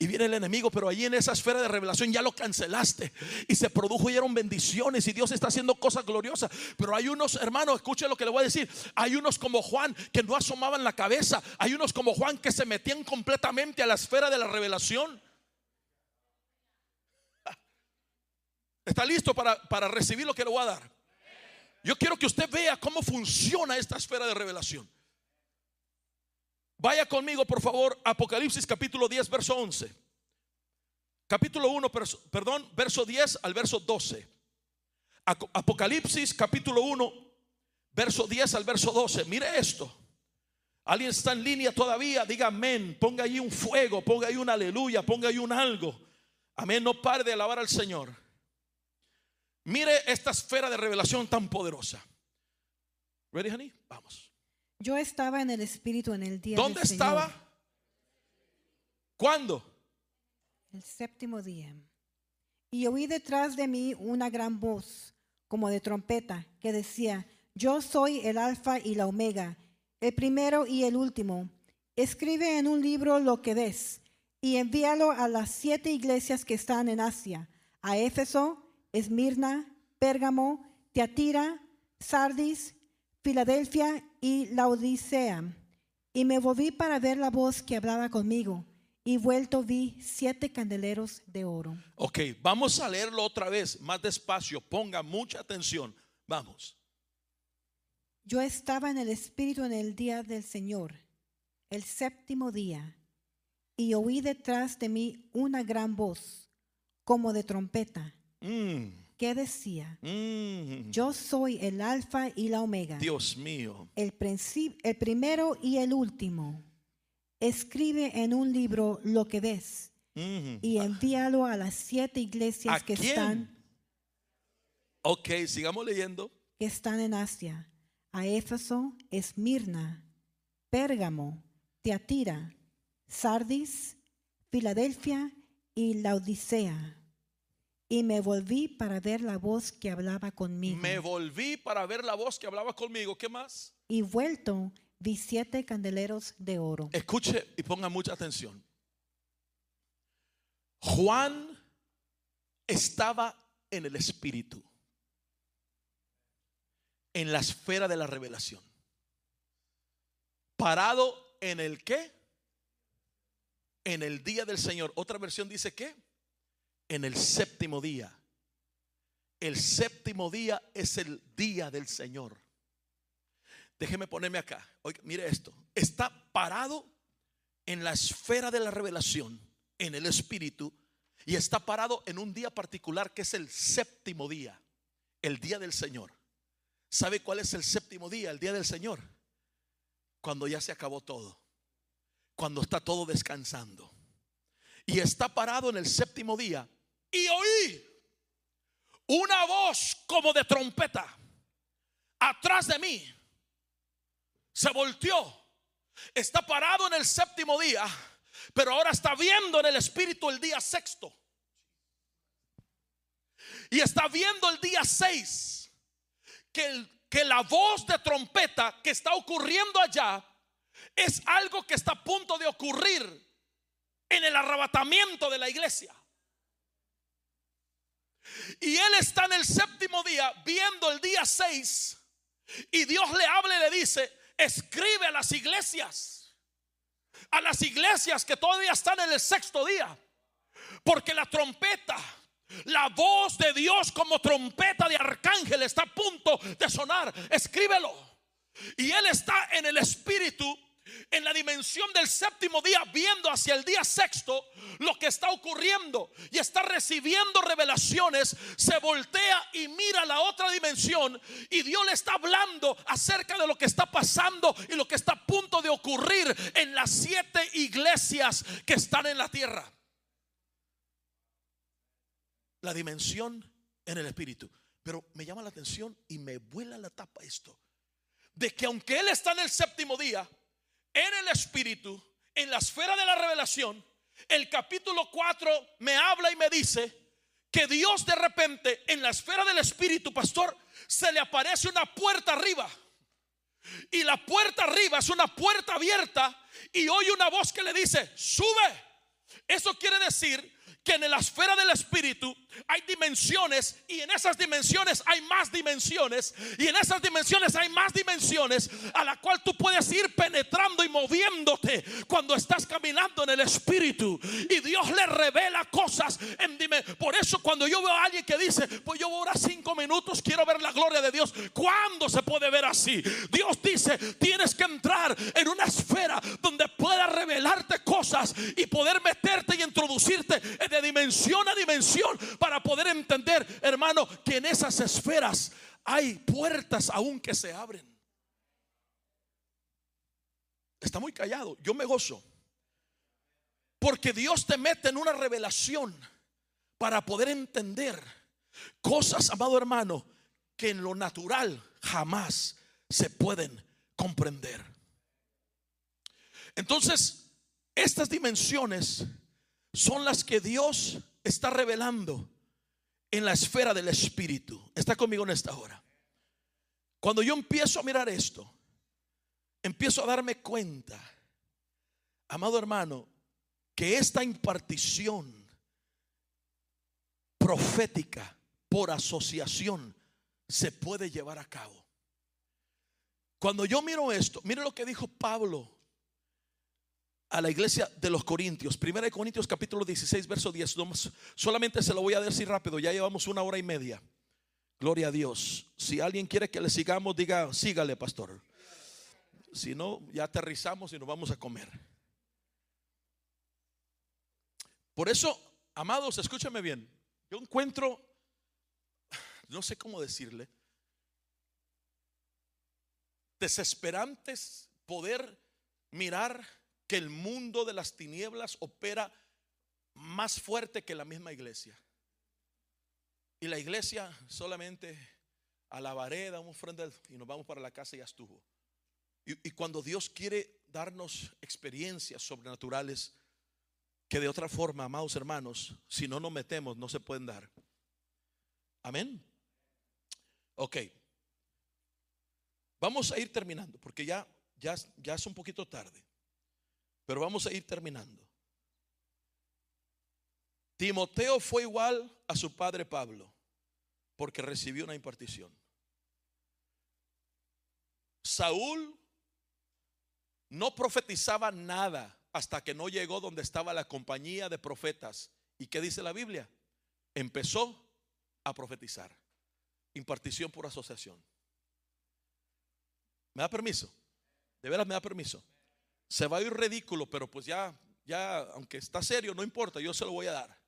Y viene el enemigo. Pero allí en esa esfera de revelación ya lo cancelaste. Y se produjeron bendiciones. Y Dios está haciendo cosas gloriosas. Pero hay unos, hermanos, escuchen lo que le voy a decir. Hay unos como Juan que no asomaban la cabeza. Hay unos como Juan que se metían completamente a la esfera de la revelación. ¿Está listo para, para recibir lo que le voy a dar? Yo quiero que usted vea cómo funciona esta esfera de revelación. Vaya conmigo, por favor, Apocalipsis capítulo 10, verso 11. Capítulo 1, perdón, verso 10 al verso 12. Apocalipsis capítulo 1, verso 10 al verso 12. Mire esto. Alguien está en línea todavía, diga amén. Ponga ahí un fuego, ponga ahí un aleluya, ponga ahí un algo. Amén, no pare de alabar al Señor. Mire esta esfera de revelación tan poderosa. Ready, honey? Vamos. Yo estaba en el Espíritu en el día ¿Dónde estaba? ¿Cuándo? El séptimo día. Y oí detrás de mí una gran voz, como de trompeta, que decía, yo soy el alfa y la omega, el primero y el último. Escribe en un libro lo que ves y envíalo a las siete iglesias que están en Asia, a Éfeso, Esmirna, Pérgamo, Teatira, Sardis, Filadelfia y la Odisea. Y me volví para ver la voz que hablaba conmigo. Y vuelto vi siete candeleros de oro. Ok, vamos a leerlo otra vez, más despacio. Ponga mucha atención. Vamos. Yo estaba en el Espíritu en el día del Señor, el séptimo día, y oí detrás de mí una gran voz, como de trompeta. Mm que decía, mm. yo soy el alfa y la omega. Dios mío. El, el primero y el último. Escribe en un libro lo que ves mm. y envíalo a las siete iglesias que están. Ok, sigamos leyendo. Que están en Asia. A Éfeso, Esmirna, Pérgamo, Teatira, Sardis, Filadelfia y Laodicea. Y me volví para ver la voz que hablaba conmigo. Me volví para ver la voz que hablaba conmigo. ¿Qué más? Y vuelto vi siete candeleros de oro. Escuche y ponga mucha atención. Juan estaba en el Espíritu, en la esfera de la revelación. Parado en el qué? En el día del Señor. Otra versión dice que en el séptimo día. El séptimo día es el día del Señor. Déjeme ponerme acá. Oiga, mire esto. Está parado en la esfera de la revelación, en el Espíritu, y está parado en un día particular que es el séptimo día, el día del Señor. ¿Sabe cuál es el séptimo día, el día del Señor? Cuando ya se acabó todo, cuando está todo descansando. Y está parado en el séptimo día y oí una voz como de trompeta atrás de mí. Se volteó. Está parado en el séptimo día, pero ahora está viendo en el espíritu el día sexto. Y está viendo el día seis que, que la voz de trompeta que está ocurriendo allá es algo que está a punto de ocurrir en el arrebatamiento de la iglesia. Y él está en el séptimo día viendo el día 6 y Dios le habla y le dice, escribe a las iglesias, a las iglesias que todavía están en el sexto día, porque la trompeta, la voz de Dios como trompeta de arcángel está a punto de sonar, escríbelo. Y él está en el espíritu en la dimensión del séptimo día, viendo hacia el día sexto lo que está ocurriendo y está recibiendo revelaciones, se voltea y mira la otra dimensión y Dios le está hablando acerca de lo que está pasando y lo que está a punto de ocurrir en las siete iglesias que están en la tierra. La dimensión en el espíritu. Pero me llama la atención y me vuela la tapa esto. De que aunque Él está en el séptimo día, en el Espíritu, en la esfera de la revelación, el capítulo 4 me habla y me dice que Dios de repente en la esfera del espíritu, pastor, se le aparece una puerta arriba. Y la puerta arriba es una puerta abierta y oye una voz que le dice, sube. Eso quiere decir que en la esfera del espíritu hay dimensiones y en esas dimensiones hay más dimensiones y en esas dimensiones hay más dimensiones a la cual tú puedes ir penetrando y moviéndote cuando estás caminando en el espíritu y Dios le revela cosas por eso cuando yo veo a alguien que dice pues yo voy a cinco minutos quiero ver la gloria de Dios ¿cuándo se puede ver así? Dios dice tienes que entrar en una esfera donde pueda revelarte cosas y poder meterte y introducirte de dimensión a dimensión para poder entender, hermano, que en esas esferas hay puertas aún que se abren. Está muy callado. Yo me gozo. Porque Dios te mete en una revelación para poder entender cosas, amado hermano, que en lo natural jamás se pueden comprender. Entonces, estas dimensiones son las que Dios está revelando en la esfera del Espíritu. Está conmigo en esta hora. Cuando yo empiezo a mirar esto, empiezo a darme cuenta, amado hermano, que esta impartición profética por asociación se puede llevar a cabo. Cuando yo miro esto, mire lo que dijo Pablo a la iglesia de los Corintios. Primera Corintios capítulo 16, verso 10. Solamente se lo voy a decir rápido, ya llevamos una hora y media. Gloria a Dios. Si alguien quiere que le sigamos, diga, sígale, pastor. Si no, ya aterrizamos y nos vamos a comer. Por eso, amados, escúchame bien. Yo encuentro, no sé cómo decirle, desesperantes poder mirar que el mundo de las tinieblas opera más fuerte que la misma iglesia. Y la iglesia solamente a la vareda, un frente y nos vamos para la casa y ya estuvo. Y, y cuando Dios quiere darnos experiencias sobrenaturales que de otra forma, amados hermanos, si no nos metemos, no se pueden dar. Amén. Ok. Vamos a ir terminando porque ya, ya, ya es un poquito tarde. Pero vamos a ir terminando. Timoteo fue igual a su padre Pablo, porque recibió una impartición. Saúl no profetizaba nada hasta que no llegó donde estaba la compañía de profetas. ¿Y qué dice la Biblia? Empezó a profetizar. Impartición por asociación. ¿Me da permiso? ¿De veras me da permiso? Se va a ir ridículo, pero pues ya, ya, aunque está serio, no importa, yo se lo voy a dar.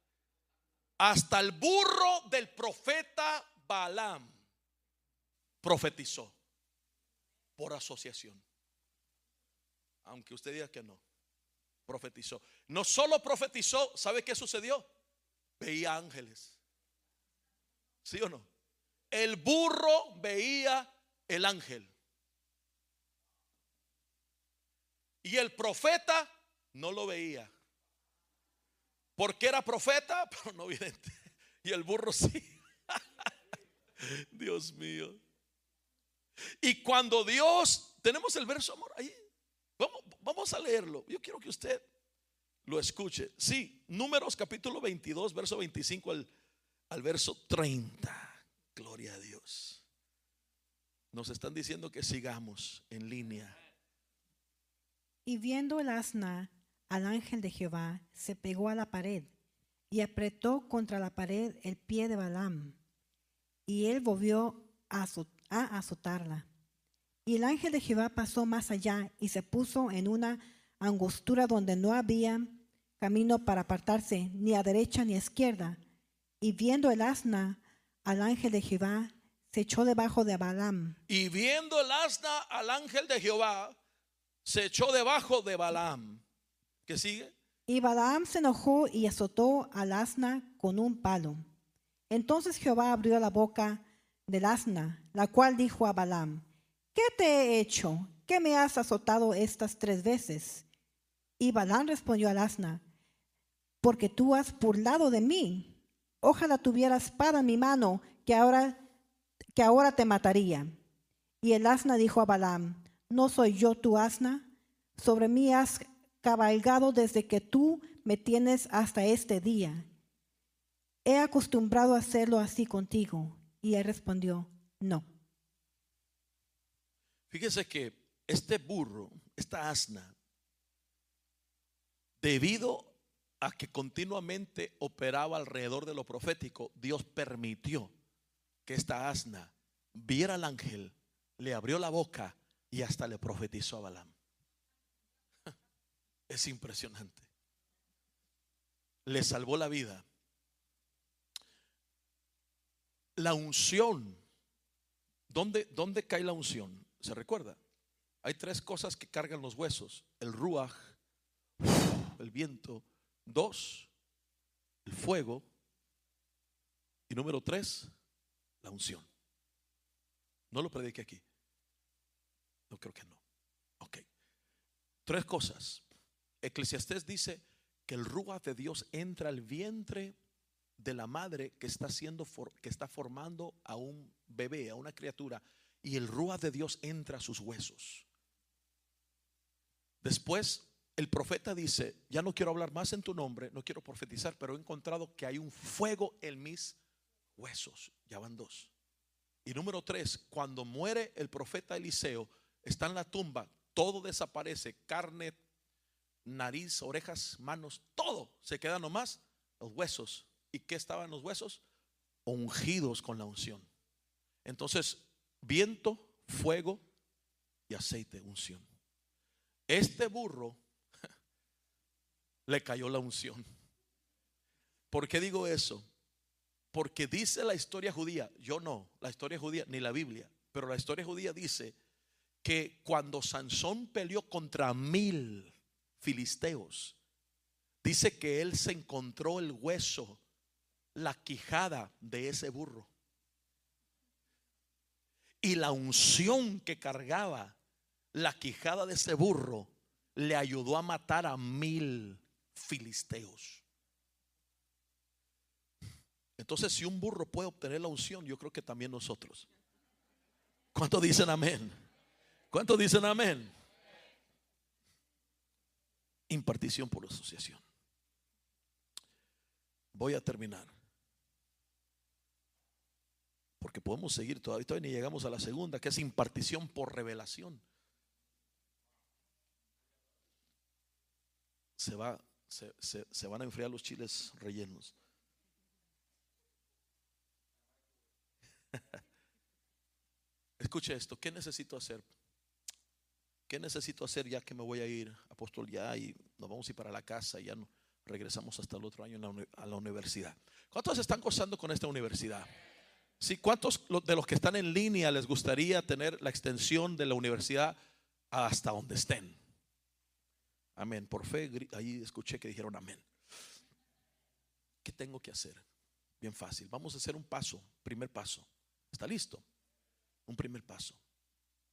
Hasta el burro del profeta Balaam profetizó por asociación. Aunque usted diga que no, profetizó. No solo profetizó, ¿sabe qué sucedió? Veía ángeles. ¿Sí o no? El burro veía el ángel. Y el profeta no lo veía. Porque era profeta, pero no vidente. Y el burro sí. Dios mío. Y cuando Dios, tenemos el verso amor ahí. Vamos, a leerlo. Yo quiero que usted lo escuche. Sí, números capítulo 22, verso 25 al, al verso 30. Gloria a Dios. Nos están diciendo que sigamos en línea. Y viendo el asna al ángel de Jehová, se pegó a la pared y apretó contra la pared el pie de Balaam. Y él volvió a, azotarla. Y el ángel de Jehová pasó más allá y se puso en una angostura donde no había camino para apartarse ni a derecha ni a izquierda. Y viendo el asna al ángel de Jehová, se echó debajo de Balaam. Y viendo el asna al ángel de Jehová, se echó debajo de Balaam. ¿Qué sigue? Y Balaam se enojó y azotó al asna con un palo. Entonces Jehová abrió la boca del asna, la cual dijo a Balaam, ¿qué te he hecho? ¿Qué me has azotado estas tres veces? Y Balaam respondió al asna, porque tú has burlado de mí. ojalá tuviera espada en mi mano, que ahora, que ahora te mataría. Y el asna dijo a Balaam, ¿no soy yo tu asna? Sobre mí has cabalgado desde que tú me tienes hasta este día. He acostumbrado a hacerlo así contigo. Y él respondió, no. Fíjese que este burro, esta asna, debido a que continuamente operaba alrededor de lo profético, Dios permitió que esta asna viera al ángel, le abrió la boca y hasta le profetizó a Balaam. Es impresionante. Le salvó la vida. La unción. ¿Dónde, ¿Dónde cae la unción? ¿Se recuerda? Hay tres cosas que cargan los huesos. El ruaj, el viento. Dos, el fuego. Y número tres, la unción. No lo predique aquí. No creo que no. Ok. Tres cosas. Eclesiastés dice que el ruaj de Dios entra al vientre de la madre que está haciendo que está formando a un bebé, a una criatura, y el ruaj de Dios entra a sus huesos. Después el profeta dice, ya no quiero hablar más en tu nombre, no quiero profetizar, pero he encontrado que hay un fuego en mis huesos. Ya van dos. Y número tres, cuando muere el profeta Eliseo, está en la tumba, todo desaparece, carne, nariz, orejas, manos, todo se queda nomás los huesos. ¿Y qué estaban los huesos? Ungidos con la unción. Entonces, viento, fuego y aceite, unción. Este burro le cayó la unción. ¿Por qué digo eso? Porque dice la historia judía, yo no, la historia judía, ni la Biblia, pero la historia judía dice que cuando Sansón peleó contra mil filisteos, dice que él se encontró el hueso, la quijada de ese burro. Y la unción que cargaba la quijada de ese burro le ayudó a matar a mil filisteos. Entonces, si un burro puede obtener la unción, yo creo que también nosotros. ¿Cuántos dicen amén? ¿Cuántos dicen amén? Impartición por asociación. Voy a terminar. Porque podemos seguir todavía, todavía ni llegamos a la segunda, que es impartición por revelación. Se va se, van a enfriar los chiles rellenos. Escuche esto, ¿qué necesito hacer? ¿Qué necesito hacer ya que me voy a ir, apóstol, ya y nos vamos a ir para la casa, ya no regresamos hasta el otro año a la universidad? ¿Cuántos están gozando con esta universidad? Sí, ¿cuántos de los que están en línea les gustaría tener la extensión de la universidad hasta donde estén? Amén. Por fe, ahí escuché que dijeron amén. ¿Qué tengo que hacer? Bien fácil. Vamos a hacer un paso, primer paso. ¿Está listo? Un primer paso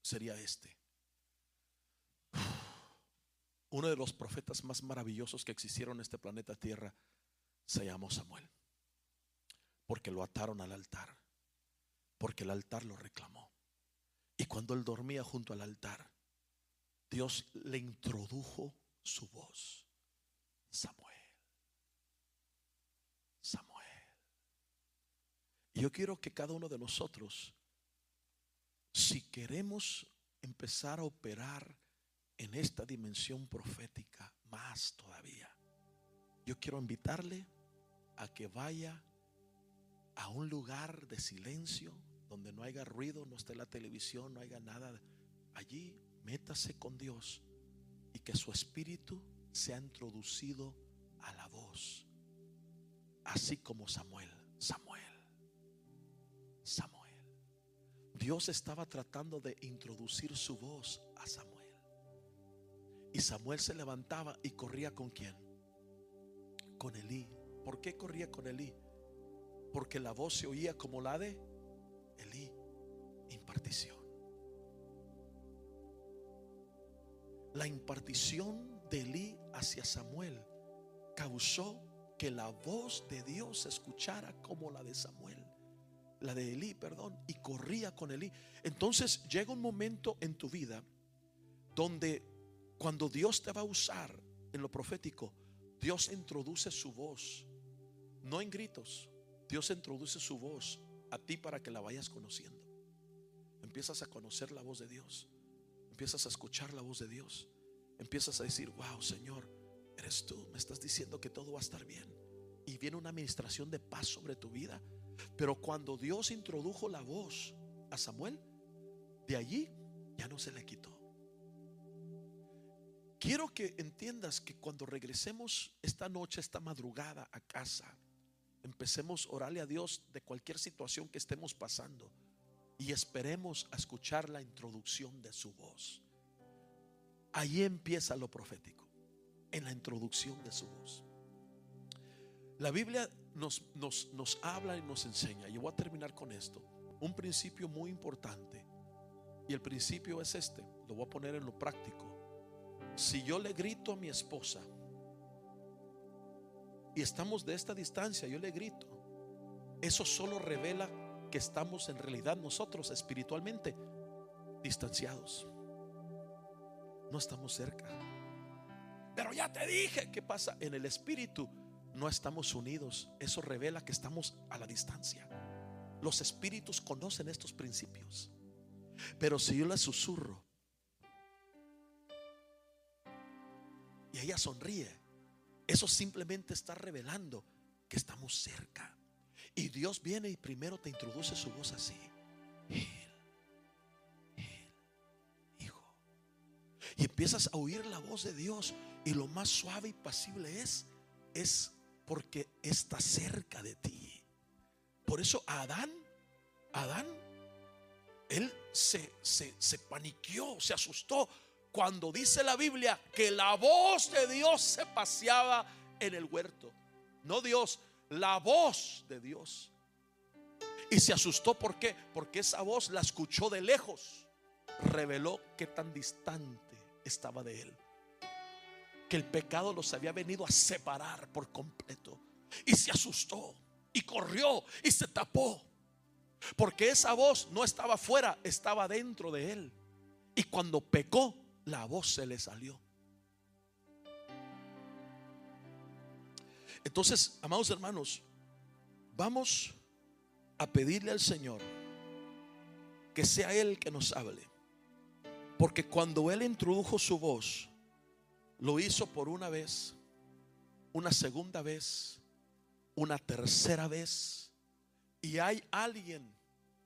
sería este. Uno de los profetas más maravillosos que existieron en este planeta Tierra se llamó Samuel. Porque lo ataron al altar. Porque el altar lo reclamó. Y cuando él dormía junto al altar, Dios le introdujo su voz. Samuel. Samuel. Y yo quiero que cada uno de nosotros, si queremos empezar a operar en esta dimensión profética más todavía, yo quiero invitarle a que vaya a un lugar de silencio donde no haya ruido, no esté la televisión, no haya nada. Allí métase con Dios y que su espíritu sea introducido a la voz. Así como Samuel, Samuel, Samuel. Dios estaba tratando de introducir su voz a Samuel. Y Samuel se levantaba y corría con quién? Con Elí. ¿Por qué corría con Elí? Porque la voz se oía como la de Elí, impartición. la impartición de Elí hacia Samuel causó que la voz de Dios se escuchara como la de Samuel, la de Elí, perdón, y corría con Elí. Entonces llega un momento en tu vida donde cuando Dios te va a usar en lo profético, Dios introduce su voz, no en gritos, Dios introduce su voz a ti para que la vayas conociendo. Empiezas a conocer la voz de Dios, empiezas a escuchar la voz de Dios, empiezas a decir, wow, Señor, eres tú, me estás diciendo que todo va a estar bien. Y viene una administración de paz sobre tu vida. Pero cuando Dios introdujo la voz a Samuel, de allí ya no se le quitó. Quiero que entiendas que cuando regresemos esta noche, esta madrugada a casa, empecemos a orarle a Dios de cualquier situación que estemos pasando y esperemos a escuchar la introducción de su voz. Ahí empieza lo profético, en la introducción de su voz. La Biblia nos, nos, nos habla y nos enseña, y voy a terminar con esto, un principio muy importante. Y el principio es este, lo voy a poner en lo práctico. Si yo le grito a mi esposa y estamos de esta distancia, yo le grito, eso solo revela que estamos en realidad nosotros espiritualmente distanciados. No estamos cerca. Pero ya te dije, ¿qué pasa? En el espíritu no estamos unidos. Eso revela que estamos a la distancia. Los espíritus conocen estos principios. Pero si yo le susurro y ella sonríe, eso simplemente está revelando que estamos cerca. Y Dios viene y primero te introduce su voz así. Él, él, hijo. Y empiezas a oír la voz de Dios. Y lo más suave y pasible es, es porque está cerca de ti. Por eso Adán, Adán, él se, se, se paniqueó, se asustó cuando dice la Biblia que la voz de Dios se paseaba en el huerto. No Dios, la voz de Dios. Y se asustó, ¿por qué? Porque esa voz la escuchó de lejos. Reveló que tan distante estaba de él. Que el pecado los había venido a separar por completo. Y se asustó y corrió y se tapó. Porque esa voz no estaba fuera, estaba dentro de él. Y cuando pecó, la voz se le salió. Entonces, amados hermanos, vamos a pedirle al Señor que sea Él que nos hable. Porque cuando Él introdujo su voz, lo hizo por una vez, una segunda vez, una tercera vez. Y hay alguien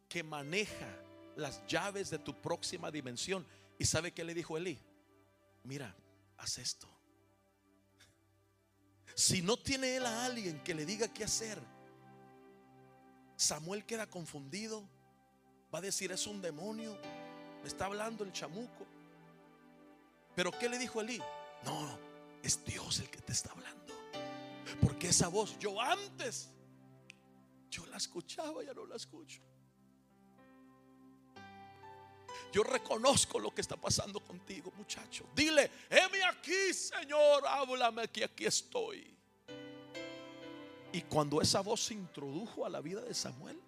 que maneja las llaves de tu próxima dimensión ¿Y sabe qué le dijo Elí? Mira, haz esto. Si no tiene él a alguien que le diga qué hacer, Samuel queda confundido. Va a decir, es un demonio. Me está hablando el chamuco. Pero ¿qué le dijo Elí? No, es Dios el que te está hablando. Porque esa voz, yo antes, yo la escuchaba, ya no la escucho. Yo reconozco lo que está pasando contigo, muchacho. Dile, heme aquí, Señor, háblame que aquí estoy. Y cuando esa voz se introdujo a la vida de Samuel,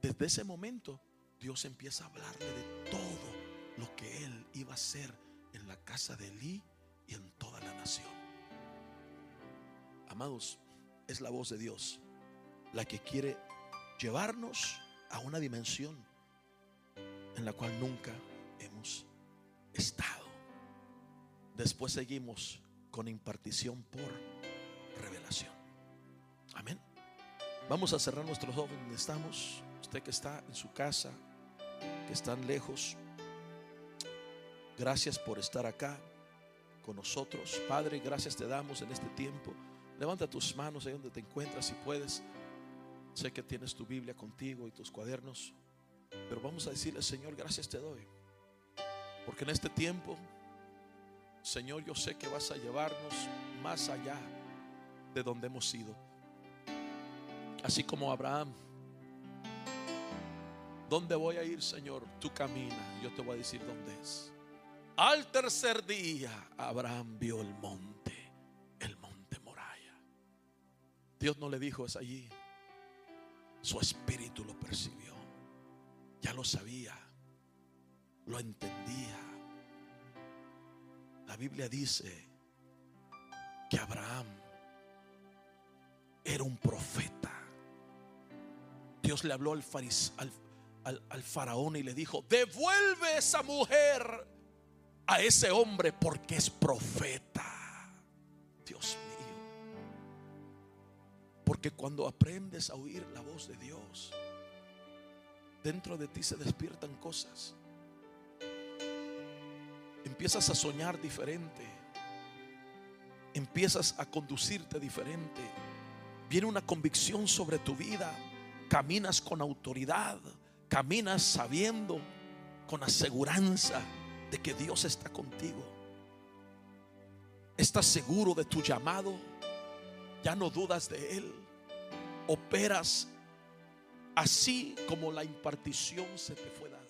desde ese momento Dios empieza a hablarle de todo lo que él iba a hacer en la casa de Elí y en toda la nación. Amados, es la voz de Dios la que quiere llevarnos a una dimensión en la cual nunca hemos estado. Después seguimos con impartición por revelación. Amén. Vamos a cerrar nuestros ojos donde estamos. Usted que está en su casa, que están lejos. Gracias por estar acá con nosotros. Padre, gracias te damos en este tiempo. Levanta tus manos ahí donde te encuentras si puedes. Sé que tienes tu Biblia contigo y tus cuadernos. Pero vamos a decirle, Señor, gracias te doy. Porque en este tiempo, Señor, yo sé que vas a llevarnos más allá de donde hemos ido. Así como Abraham. ¿Dónde voy a ir, Señor? Tú camina. Yo te voy a decir dónde es. Al tercer día, Abraham vio el monte, el monte Moraya. Dios no le dijo es allí. Su espíritu lo percibió. Ya lo sabía. Lo entendía. La Biblia dice que Abraham era un profeta. Dios le habló al, faraón y le dijo, devuelve esa mujer a ese hombre porque es profeta. Dios mío. Porque cuando aprendes a oír la voz de Dios, dentro de ti se despiertan cosas. Empiezas a soñar diferente. Empiezas a conducirte diferente. Viene una convicción sobre tu vida. Caminas con autoridad. Caminas sabiendo, con aseguranza de que Dios está contigo. Estás seguro de tu llamado. Ya no dudas de Él. Operas así como la impartición se te fue dada.